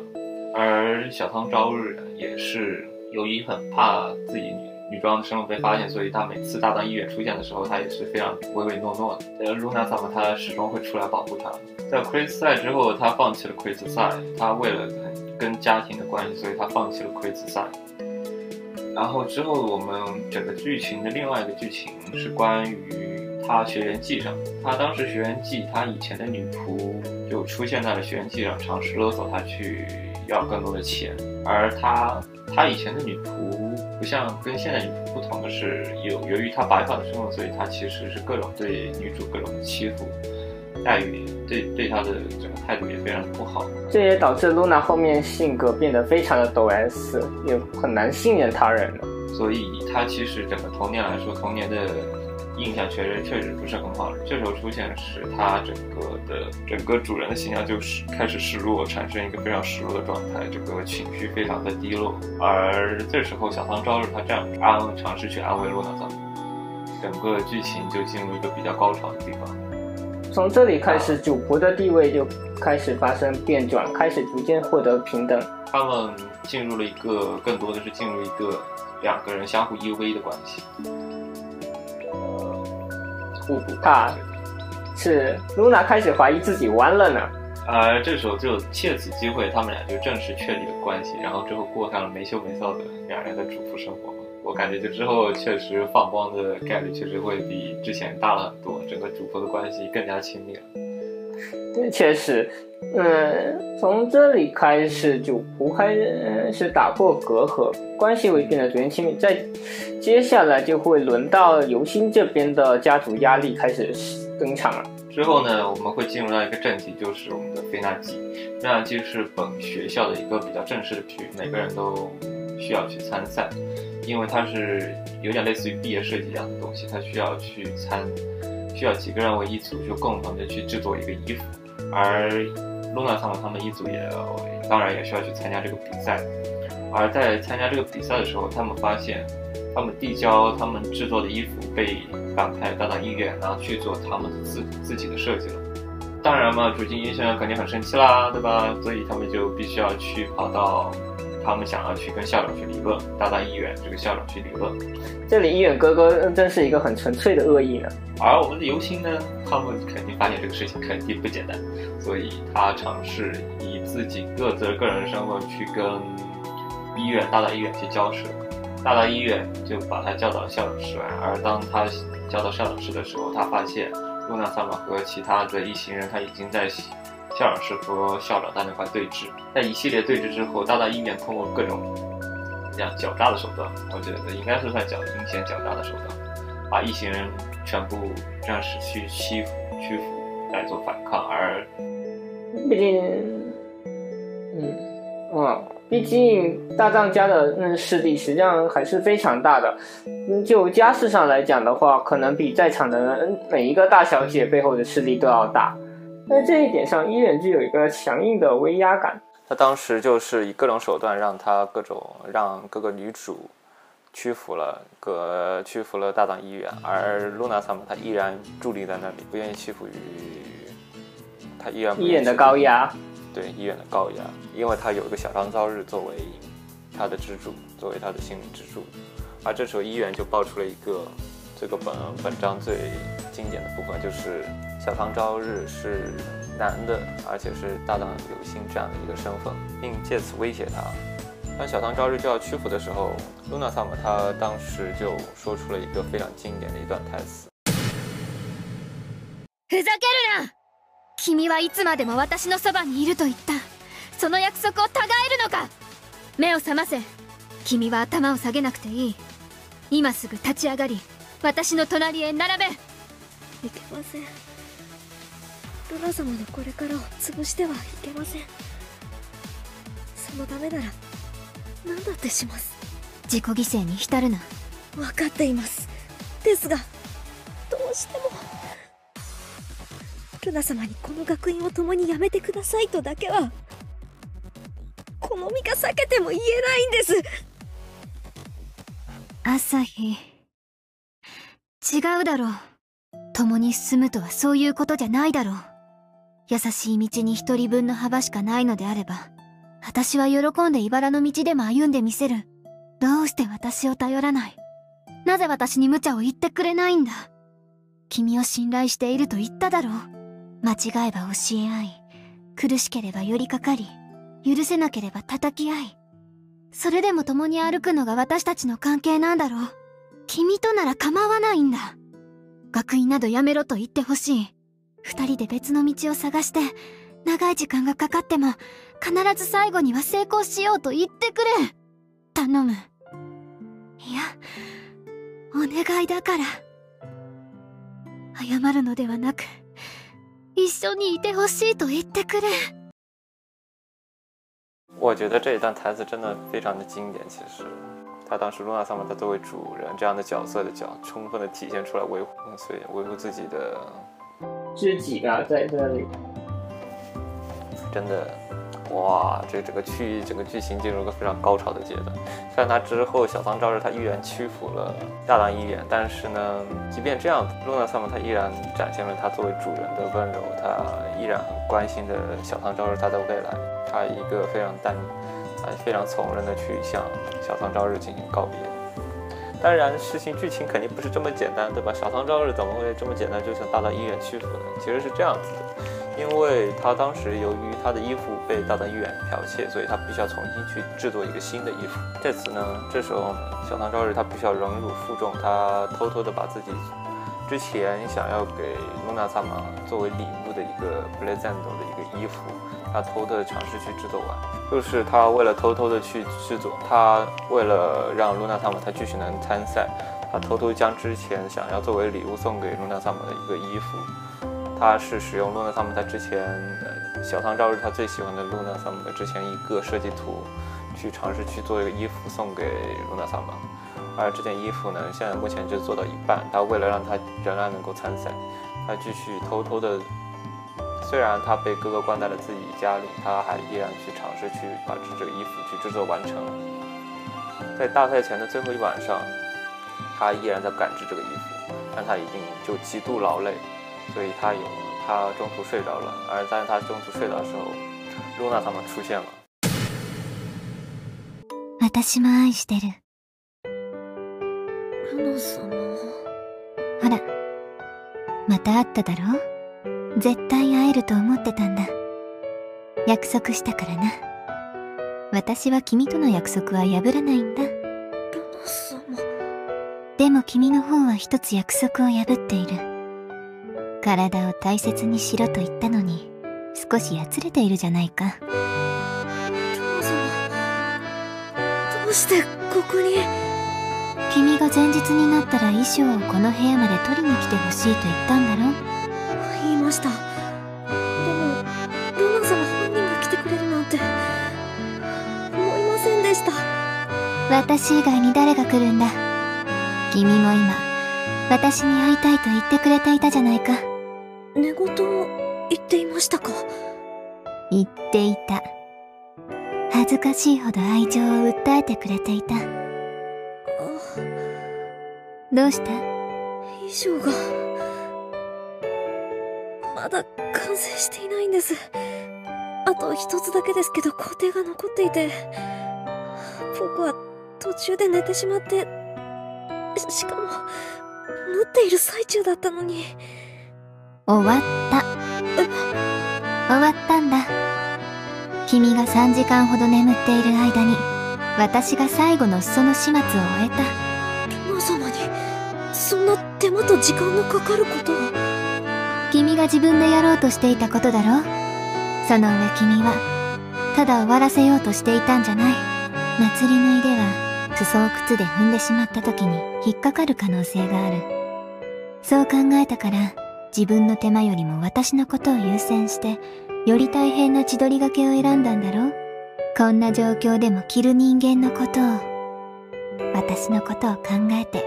而小汤朝日，也是由于很怕自己女女装的身份被发现，所以他每次大当一远出现的时候，他也是非常唯唯诺诺的。呃，露娜萨姆他始终会出来保护他。在奎斯赛之后，他放弃了奎斯赛，他为了跟家庭的关系，所以他放弃了奎斯赛。然后之后，我们整个剧情的另外一个剧情是关于他学员记上，他当时学员记，他以前的女仆就出现在了学员记上，尝试勒索他去要更多的钱。而他他以前的女仆不像跟现在不同的是，由由于他白发的身份，所以他其实是各种对女主各种的欺负，待遇对对他的整个态度也非常的不好。这也导致露娜后面性格变得非常的抖 S，也很难信任他人了。所以他其实整个童年来说，童年的印象确实确实不是很好了。这时候出现时他整个的整个主人的形象就是开始失落，产生一个非常失落的状态，整个情绪非常的低落。而这时候小汤朝日他这样安尝试去安慰洛娜桑，整个剧情就进入一个比较高潮的地方。从这里开始，主仆的地位就开始发生变转，开始逐渐获得平等。他们进入了一个更多的是进入一个两个人相互依偎的关系，互补啊是露娜开始怀疑自己弯了呢。呃这时候就借此机会，他们俩就正式确立了关系，然后之后过上了没羞没臊的两人的主妇生活。我感觉就之后确实放光的概率确实会比之前大了很多，整个主仆的关系更加亲密了。对，确实，嗯，从这里开始，主仆开始打破隔阂，关系会变得逐渐亲密。在接下来就会轮到游心这边的家族压力开始登场了。之后呢，我们会进入到一个正题，就是我们的菲娜季。菲娜季是本学校的一个比较正式的局，每个人都需要去参赛，因为它是有点类似于毕业设计一样的东西，它需要去参，需要几个人为一组，就共同的去制作一个衣服。而露娜他们他们一组也当然也需要去参加这个比赛。而在参加这个比赛的时候，他们发现。他们递交他们制作的衣服被反派大到医院，然后去做他们自自己的设计了。当然嘛，主金医生肯定很生气啦，对吧？所以他们就必须要去跑到他们想要去跟校长去理论，大大医院这个校长去理论。这里医院哥哥真是一个很纯粹的恶意呢。而我们的游星呢，他们肯定发现这个事情肯定不简单，所以他尝试以自己各自的个人身份去跟医院大大医院去交涉，大大医院就把他叫到校长室外。而当他叫到校长室的时候，他发现露娜萨玛和其他的一行人他已经在校长室和校长在那块对峙。在一系列对峙之后，大大医院通过各种这样狡诈的手段，我觉得应该是算狡阴险狡诈的手段，把一行人全部暂时去欺负屈服来做反抗，而毕竟，嗯，哇，毕竟大藏家的嗯势力实际上还是非常大的。嗯，就家世上来讲的话，可能比在场的每一个大小姐背后的势力都要大。在这一点上，伊人具有一个强硬的威压感。他当时就是以各种手段让他各种让各个女主屈服了，个屈服了大藏议员，而露娜萨姆她依然伫立在那里，不愿意屈服于他依然不医院的高压。对医院的高压，因为他有一个小张朝日作为他的支柱，作为他的心灵支柱。而这时候医院就爆出了一个这个本本章最经典的部分，就是小唐朝日是男的，而且是大藏有心这样的一个身份，并借此威胁他。当小唐朝日就要屈服的时候，露娜萨姆他当时就说出了一个非常经典的一段台词。ふざけるな君はいつまでも私のそばにいると言ったその約束をたがえるのか目を覚ませ君は頭を下げなくていい今すぐ立ち上がり 私の隣へ並べ。いけません。ルナ様のこれからを潰してはいけません。そのためなら何だってします。自己犠牲に浸るな。分かっています。ですがどうしてもルナ様にこの学院を共にやめてくださいとだけはこの身が避けても言えないんです。朝日違うだろう。共に進むとはそういうことじゃないだろう。優しい道に一人分の幅しかないのであれば私は喜んで茨の道でも歩んでみせる。どうして私を頼らない。なぜ私に無茶を言ってくれないんだ。君を信頼していると言っただろう。間違えば教え合い苦しければ寄りかかり許せなければ叩き合い。それでも共に歩くのが私たちの関係なんだろう。君となら構わないんだ。学院などやめろと言ってほしい。二人で別の道を探して、長い時間がかかっても、必ず最後には成功しようと言ってくれ。頼む。いや、お願いだから。謝るのではなく、一緒にいてほしいと言ってくれ。我觉得这一段台词真的非常的经典。其实，他当时露娜萨姆他作为主人这样的角色的角，充分的体现出来维护，所以维护自己的，知己吧，在这里。真的，哇，这整个剧整个剧情进入一个非常高潮的阶段。虽然他之后小仓昭日他依然屈服了大唐医院，但是呢，即便这样，露娜萨姆他依然展现了他作为主人的温柔，他依然很关心着小仓昭日他的未来，他一个非常淡，啊非常从容的去向小仓昭日进行告别。当然，事情剧情肯定不是这么简单，对吧？小仓昭日怎么会这么简单就向大唐医院屈服呢？其实是这样子的。因为他当时由于他的衣服被大藏医院剽窃，所以他必须要重新去制作一个新的衣服。这次呢，这时候小唐朝日他必须要忍辱负重，他偷偷的把自己之前想要给露娜萨玛作为礼物的一个 present 的一个衣服，他偷偷的尝试去制作完。就是他为了偷偷的去制作，他为了让露娜萨姆他继续能参赛，他偷偷将之前想要作为礼物送给露娜萨姆的一个衣服。他是使用露娜萨姆他之前呃小汤朝日他最喜欢的露娜萨姆的之前一个设计图，去尝试去做一个衣服送给露娜萨姆，而这件衣服呢，现在目前就做到一半。他为了让他仍然能够参赛，他继续偷偷的，虽然他被哥哥关在了自己家里，他还依然去尝试去把这这个衣服去制作完成。在大赛前的最后一晚上，他依然在赶制这个衣服，但他已经就极度劳累。所以他有 他中途睡着了，而在他中途睡着的时候，露娜他们出现了。私も愛してる。ルナ様ほら、また会っただろ 絶対会えると思ってたんだ。約束したからな。私は君との約束は破らないんだ。でも君の方は一つ約束を破っている。体を大切にしろと言ったのに、少しやつれているじゃないか。どうしてここに？君が前日になったら衣装をこの部屋まで取りに来てほしいと言ったんだろました。でもルナ様本人が来てくれるなんて思いませんでした。私以外に誰が来るんだ？君も今、私に会いたいと言ってくれていたじゃないか。寝言を言っていましたか？言っていた。恥ずかしいほど愛情を訴えてくれていた。どうした？衣装がまだ完成していないんですあと一つだけですけど工程が残っていて僕は途中で寝てしまってししかも縫っている最中だったのに終わった。終わったんだ。君が3時間ほど眠っている間に、私が最後の裾の始末を終えた。ルナ様にそんな手間と時間のかかることを君が自分でやろうとしていたことだろその上君は、ただ終わらせようとしていたんじゃない？祭り縫いでは、裾を靴で踏んでしまった時に引っかかる可能性がある。そう考えたから、自分の手間よりも私のことを優先して、より大変な千鳥掛けを選んだんだろこんな状況でも着る人間のことを、私のことを考えて、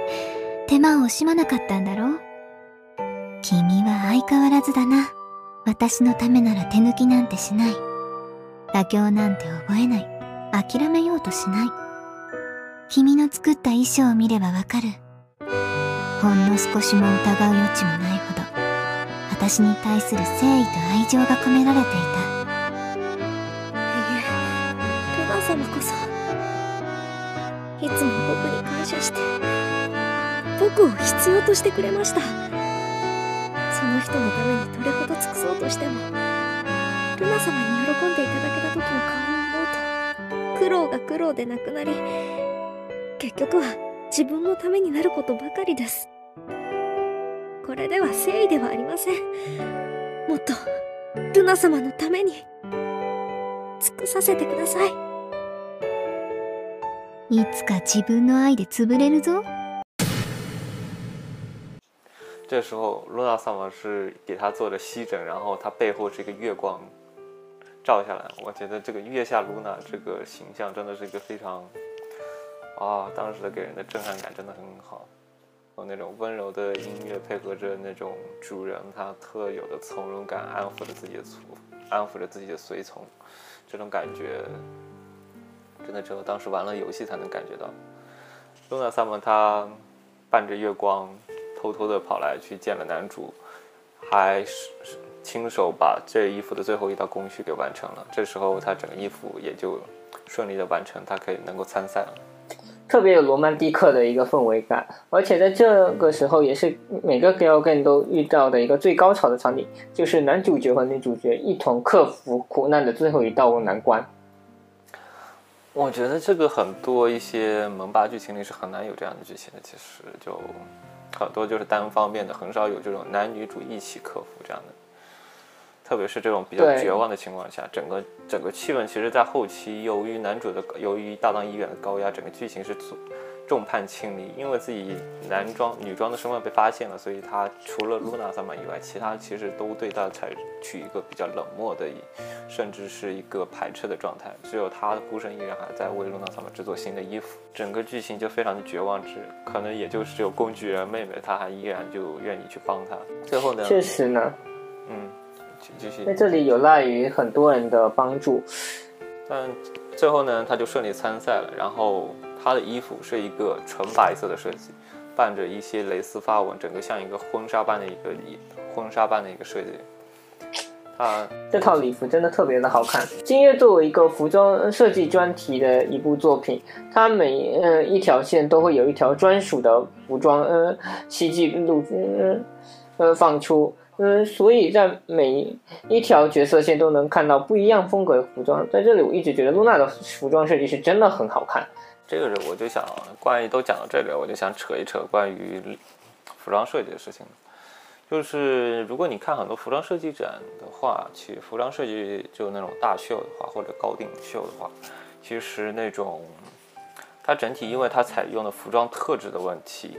手間を惜しまなかったんだろう？君は相変わらずだな。私のためなら手抜きなんてしない。妥協なんて覚えない。諦めようとしない。君の作った衣装を見ればわかる。ほんの少しも疑う余地もないほど、私に対する誠意と愛情が込められていた。いえルナ様こそいつも僕に感謝して僕を必要としてくれましたの人のためにどれほど尽くそうとしてもルナ様に喜んでいただけた時の顔を思うと苦労が苦労でなくなり結局は自分のためになることばかりです。これでは誠意ではありません。もっとルナ様のために尽くさせてください。いつか自分の愛で潰れるぞ。这时候，露娜萨玛是给他做的吸枕，然后他背后是一个月光照下来。我觉得这个月下露娜这个形象真的是一个非常啊，当时的给人的震撼感真的很好。有那种温柔的音乐配合着那种主人他特有的从容感，安抚着自己的从，安抚着自己的随从，这种感觉真的只有当时玩了游戏才能感觉到。露娜萨玛她伴着月光。偷偷的跑来去见了男主，还是亲手把这衣服的最后一道工序给完成了。这时候他整个衣服也就顺利的完成，他可以能够参赛了。特别有罗曼蒂克的一个氛围感，而且在这个时候也是每个 Galgan 都遇到的一个最高潮的场景，就是男主角和女主角一同克服苦难的最后一道难关。我觉得这个很多一些萌爸剧情里是很难有这样的剧情的，其实就。很多就是单方面的，很少有这种男女主一起克服这样的，特别是这种比较绝望的情况下，整个整个气氛其实，在后期由于男主的由于大当医院的高压，整个剧情是众叛亲离，因为自己男装女装的身份被发现了，所以他除了露娜萨满以外，其他其实都对他采取一个比较冷漠的，甚至是一个排斥的状态。只有他孤身一人还在为露娜萨满制作新的衣服，整个剧情就非常的绝望，只可能也就是只有工具人妹妹，她还依然就愿意去帮他。最后呢？确实呢，嗯，继续。在这里有赖于很多人的帮助，但最后呢，他就顺利参赛了，然后。她的衣服是一个纯白色的设计，伴着一些蕾丝花纹，整个像一个婚纱般的一个婚纱般的一个设计。啊这套礼服真的特别的好看。今夜作为一个服装设计专题的一部作品，它每呃一条线都会有一条专属的服装呃戏剧路呃呃放出，嗯、所以在每一条角色线都能看到不一样风格的服装。在这里，我一直觉得露娜的服装设计是真的很好看。这个是我就想，关于都讲到这里，我就想扯一扯关于服装设计的事情。就是如果你看很多服装设计展的话，其实服装设计就那种大秀的话，或者高定秀的话，其实那种它整体因为它采用的服装特质的问题，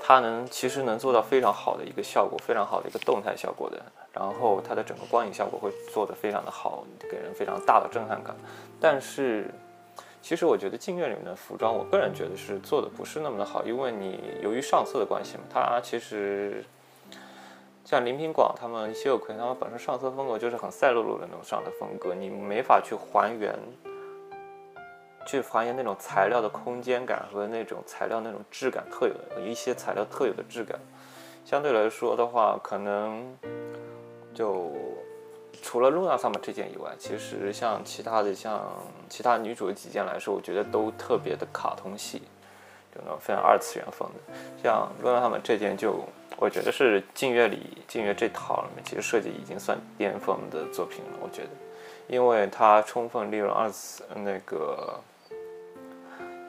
它能其实能做到非常好的一个效果，非常好的一个动态效果的。然后它的整个光影效果会做得非常的好，给人非常大的震撼感。但是其实我觉得镜月里面的服装，我个人觉得是做的不是那么的好，因为你由于上色的关系嘛，它其实像林品广他们、谢有奎他们本身上色风格就是很赛璐璐的那种上的风格，你没法去还原，去还原那种材料的空间感和那种材料那种质感特有的一些材料特有的质感。相对来说的话，可能就除了露娜萨玛这件以外，其实像其他的像其他女主的几件来说，我觉得都特别的卡通系，就那种非常二次元风的。像露娜萨玛这件就，我觉得是静月里静月这套里面，其实设计已经算巅峰的作品了。我觉得，因为它充分利用二次那个。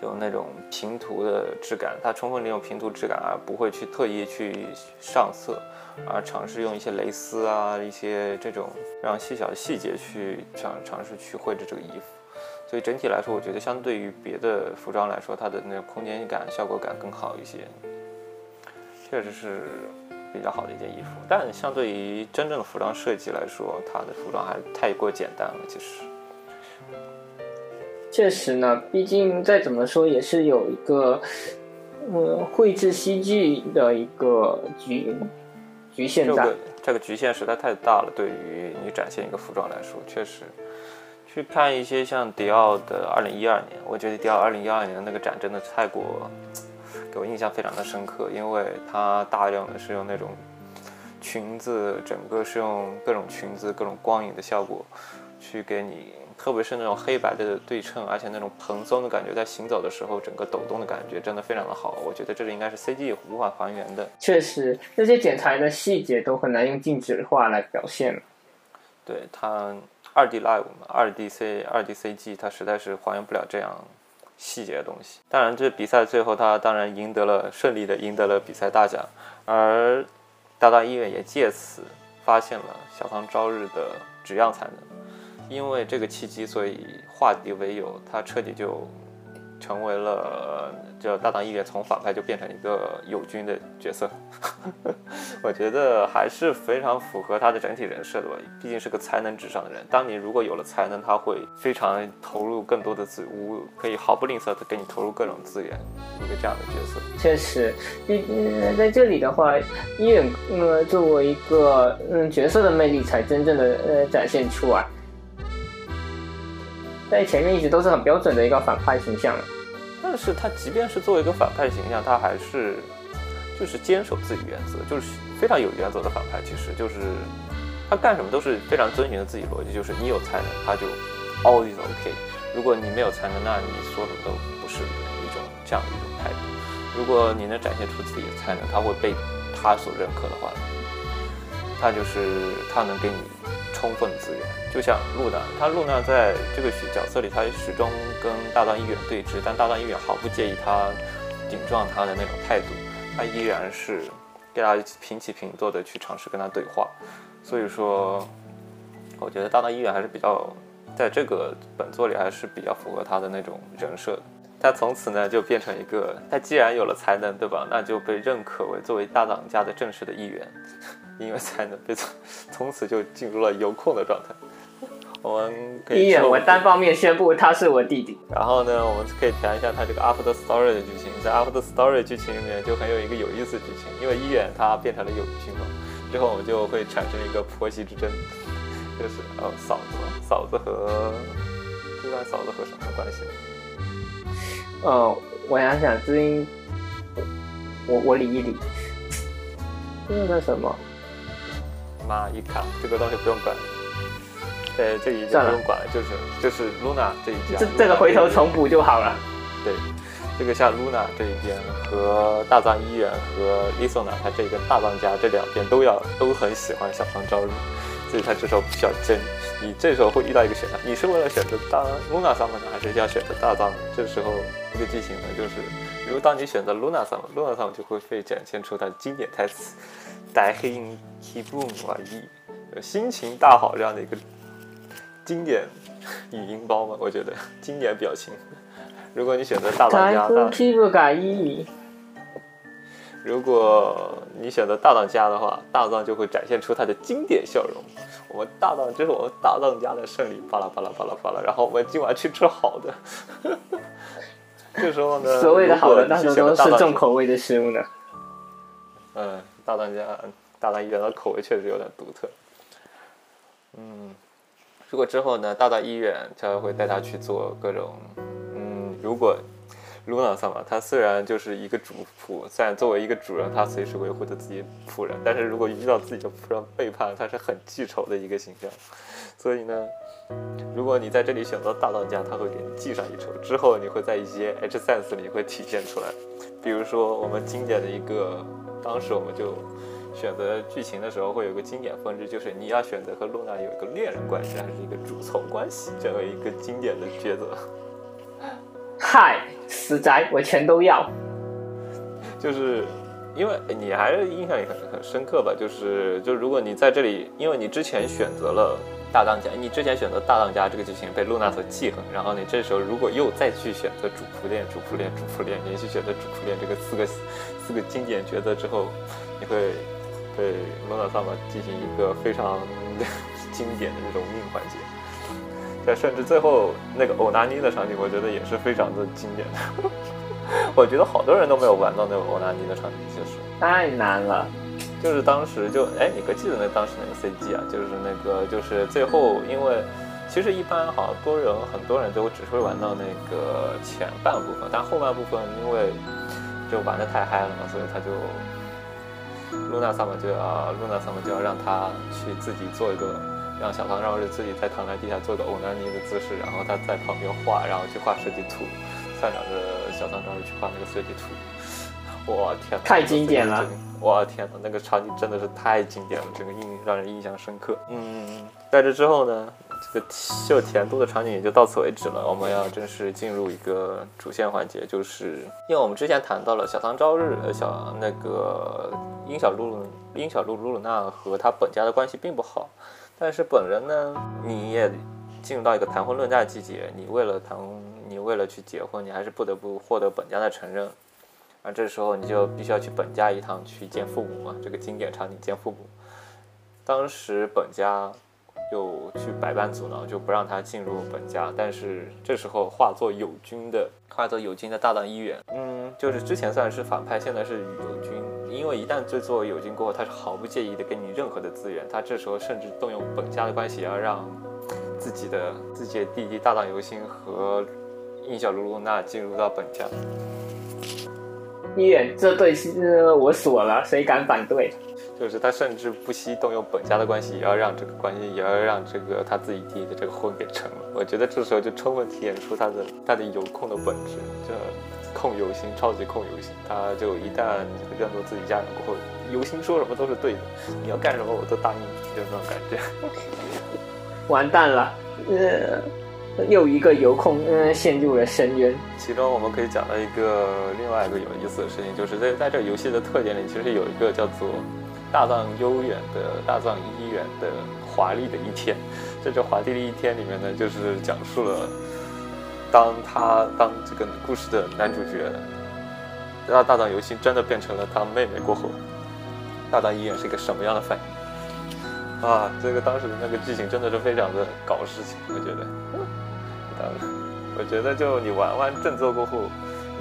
就那种平涂的质感，它充分利用平涂质感，而不会去特意去上色，而尝试用一些蕾丝啊，一些这种让细小的细节去尝尝试去绘制这个衣服。所以整体来说，我觉得相对于别的服装来说，它的那个空间感、效果感更好一些，确实是比较好的一件衣服。但相对于真正的服装设计来说，它的服装还太过简单了，其实。确实呢，毕竟再怎么说也是有一个，嗯，绘制戏剧的一个局局限在。这个这个局限实在太大了，对于你展现一个服装来说，确实。去看一些像迪奥的二零一二年，我觉得迪奥二零一二年的那个展真的太过，给我印象非常的深刻，因为它大量的是用那种裙子，整个是用各种裙子、各种光影的效果去给你。特别是那种黑白的对称，而且那种蓬松的感觉，在行走的时候，整个抖动的感觉真的非常的好。我觉得这个应该是 CG 无法还原的。确实，这些剪裁的细节都很难用静止画来表现。对它二 D Live 嘛，二 D C 二 D CG，它实在是还原不了这样细节的东西。当然，这比赛最后他当然赢得了顺利的赢得了比赛大奖，而大大医院也借此发现了小仓朝日的纸样才能。因为这个契机，所以化敌为友，他彻底就成为了，就大当一月从反派就变成一个友军的角色。我觉得还是非常符合他的整体人设的吧，毕竟是个才能至上的人。当你如果有了才能，他会非常投入更多的资，无可以毫不吝啬的给你投入各种资源，一个这样的角色。确实，嗯，在这里的话，医院呃作为一个嗯角色的魅力才真正的呃展现出来。在前面一直都是很标准的一个反派形象，但是他即便是作为一个反派形象，他还是就是坚守自己原则，就是非常有原则的反派。其实就是他干什么都是非常遵循的自己逻辑，就是你有才能，他就 always OK；如果你没有才能，那你说什么都不是一种这样的一种态度。如果你能展现出自己的才能，他会被他所认可的话，他就是他能给你充分的资源。就像露娜，他露娜在这个角色里，他始终跟大段议员对峙，但大段议员毫不介意他顶撞他的那种态度，他依然是跟他平起平坐的去尝试跟他对话。所以说，我觉得大段议员还是比较在这个本作里还是比较符合他的那种人设。他从此呢就变成一个，他既然有了才能，对吧？那就被认可为作为大党家的正式的一员，因为才能被从从此就进入了有控的状态。我们可以，我单方面宣布他是我弟弟。然后呢，我们可以谈一下他这个 After Story 的剧情。在 After Story 剧情里面，就很有一个有意思的剧情，因为一远他变成了友军嘛，之后我们就会产生一个婆媳之争，就是呃嫂子嘛，嫂子和这段嫂子和什么关系？呃，我想想，知音，我我理一理，那个什么，妈一卡，这个东西不用管。对，这一家算了不用管了，就是就是 Luna 这一家。这这个回头重补就好了。对，这个像 Luna 这一边和大藏医院和 Lisona 他这个大藏家这两边都要都很喜欢小仓朝日，所以他这时候比较真。你这时候会遇到一个选择，你是为了选择大 Luna 上面呢，还是要选择大藏？这时候这个剧情呢，就是如果当你选择 Luna 上面，Luna 上面就会被展现出它的经典台词“大変気分はいい”，心情大好这样的一个经典语音包嘛，我觉得经典表情。如果你选择大藏台家，风大气不改意，如果你选择大藏家的话，大藏就会展现出他的经典笑容。我们大藏，这是我们大藏家的胜利，巴拉巴拉巴拉巴拉。然后我们今晚去吃好的。这时候呢，所谓的好的，如果那时候都是你选择大藏重口味的食物呢。嗯， 大当家大当医院的口味确实有点独特。嗯，如果之后呢，大当医院他会带他去做各种，嗯，如果 Luna 萨玛他虽然就是一个主仆，虽然作为一个主人，他随时维护着自己仆人，但是如果遇到自己的仆人背叛，他是很记仇的一个形象。所以呢，如果你在这里选择大当家，他会给你记上一仇，之后你会在一些 H sense 里会体现出来。比如说我们经典的一个，当时我们就选择剧情的时候会有一个经典分支，就是你要选择和露娜有一个恋人关系，还是一个主从关系，这样一个经典的抉择。嗨，死宅，我全都要。就是因为你还是印象也很很深刻吧，就是就如果你在这里，因为你之前选择了大当家，你之前选择大当家这个剧情被露娜所记恨，然后你这时候如果又再去选择主仆恋、主仆恋、主仆恋，连续选择主仆恋这个四个四个经典角色之后，你会对罗娜萨玛进行一个非常 经典的这种命环节。在，甚至最后那个欧纳尼的场景，我觉得也是非常的经典的。我觉得好多人都没有玩到那个欧纳尼的场景，就是太难了。就是当时就哎，你可记得那当时那个 CG 啊？就是那个就是最后，因为其实一般好多人很多人都只会玩到那个前半部分，但后半部分因为就玩的太嗨了嘛，所以他就露娜萨玛就要露娜萨玛就要让他去自己做一个。让小唐绕日自己在躺在地下做个欧南尼的姿势，然后他在旁边画，然后去画设计图，散场着小唐绕日去画那个设计图。我天，太经典了！我天哪，那个场景真的是太经典了，整个印让人印象深刻。嗯，在这之后呢，这个秀甜度的场景也就到此为止了。我们要正式进入一个主线环节，就是因为我们之前谈到了小唐朝日，呃，小那个樱小露露樱小露露露娜和他本家的关系并不好。但是本人呢，你也进入到一个谈婚论嫁的季节，你为了谈，你为了去结婚，你还是不得不获得本家的承认，而这时候你就必须要去本家一趟去见父母嘛，这个经典场景见父母。当时本家就去百般阻挠，就不让他进入本家，但是这时候化作友军的，化作友军的大当一员，嗯，就是之前算是反派，现在是友军。因为一旦这作友军过后，他是毫不介意的给你任何的资源，他这时候甚至动用本家的关系，要让自己的自己的弟弟大藏由心和印小露露娜进入到本家。医院这对是我锁了，谁敢反对？就是他甚至不惜动用本家的关系，也要让这个关系，也要让这个他自己弟弟的这个婚给成了。我觉得这时候就充分体现出他的他的有控的本质，这。控有心，超级控有心，他就一旦认作自己家人过后，有心说什么都是对的，你要干什么我都答应你，就那种感觉。完蛋了，呃，又一个游控，嗯，陷入了深渊。其中我们可以讲到一个另外一个有意思的事情，就是在在这个游戏的特点里，其实有一个叫做大藏悠远的大藏医院的华丽的一天。在这华丽的一天里面呢，就是讲述了。当他当这个故事的男主角，让大藏游戏真的变成了他妹妹过后，大藏医院是一个什么样的反应？啊，这个当时的那个剧情真的是非常的搞事情，我觉得。当 然，我觉得就你玩完正作过后，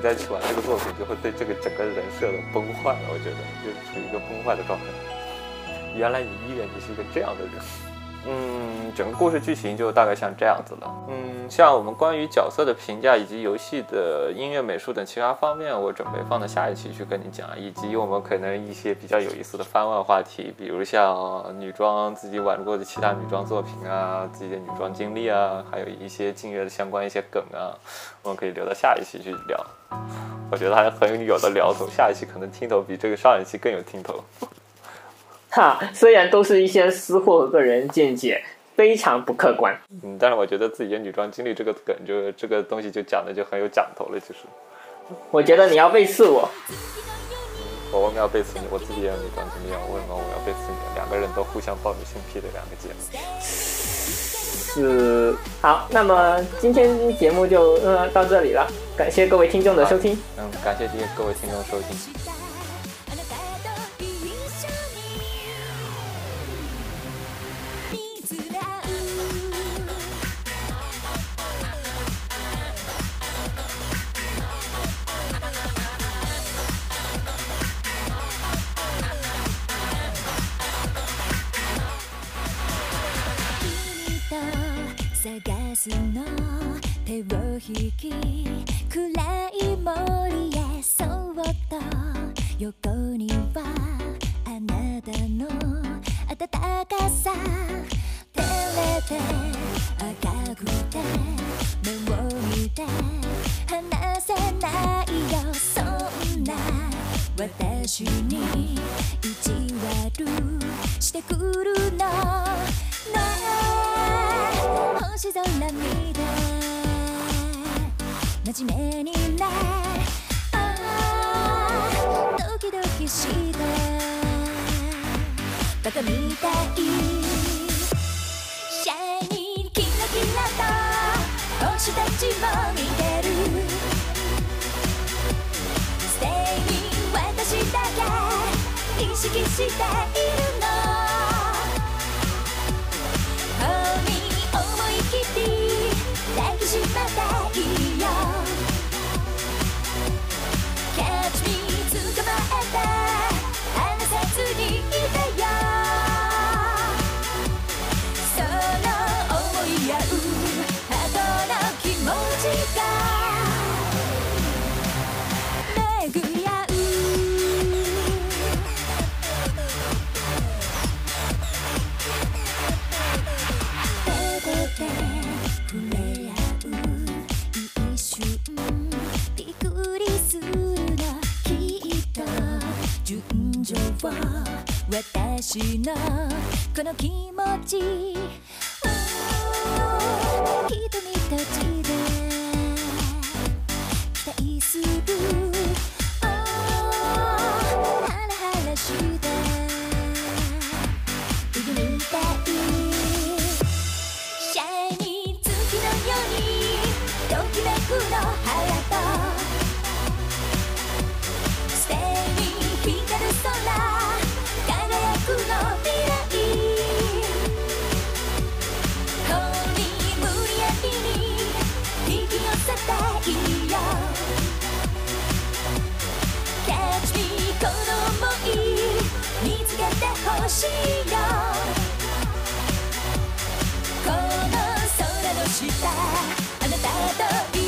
再去玩这个作品，就会对这个整个人设都崩坏了。我觉得就处于一个崩坏的状态。原来你医院你是一个这样的人。嗯，整个故事剧情就大概像这样子了。嗯，像我们关于角色的评价以及游戏的音乐、美术等其他方面，我准备放到下一期去跟你讲，以及我们可能一些比较有意思的番外话题，比如像女装自己玩过的其他女装作品啊，自己的女装经历啊，还有一些劲乐的相关一些梗啊，我们可以留到下一期去聊。我觉得还很有的聊头，下一期可能听头比这个上一期更有听头。哈，虽然都是一些私货和个人见解，非常不客观。嗯，但是我觉得自己的女装经历这个梗，就这个东西就讲的就很有讲头了。其实，我觉得你要背刺我，我为什么要背刺你？我自己也有女装经历啊，为什么我要背刺你？两个人都互相抱着性癖的两个节目。是好，那么今天节目就呃到这里了，感谢各位听众的收听。嗯，感谢今天各位听众收听。探すの手を引き暗い森へそっと横にはあなた。の温かさ照れて。赤くて。目を見て。離せないよそんな私に意地悪して。くるのねえ星空見て真面目にねああドキドキして。バカみたい。シャイニーキラキラと星たちも見てる。ステイに私だけ意識しているの。Oh 抱きしめていいよ。Catch me 捕まえて。この気持ち。瞳たちで。期待する。しいよ。この空の下あなたと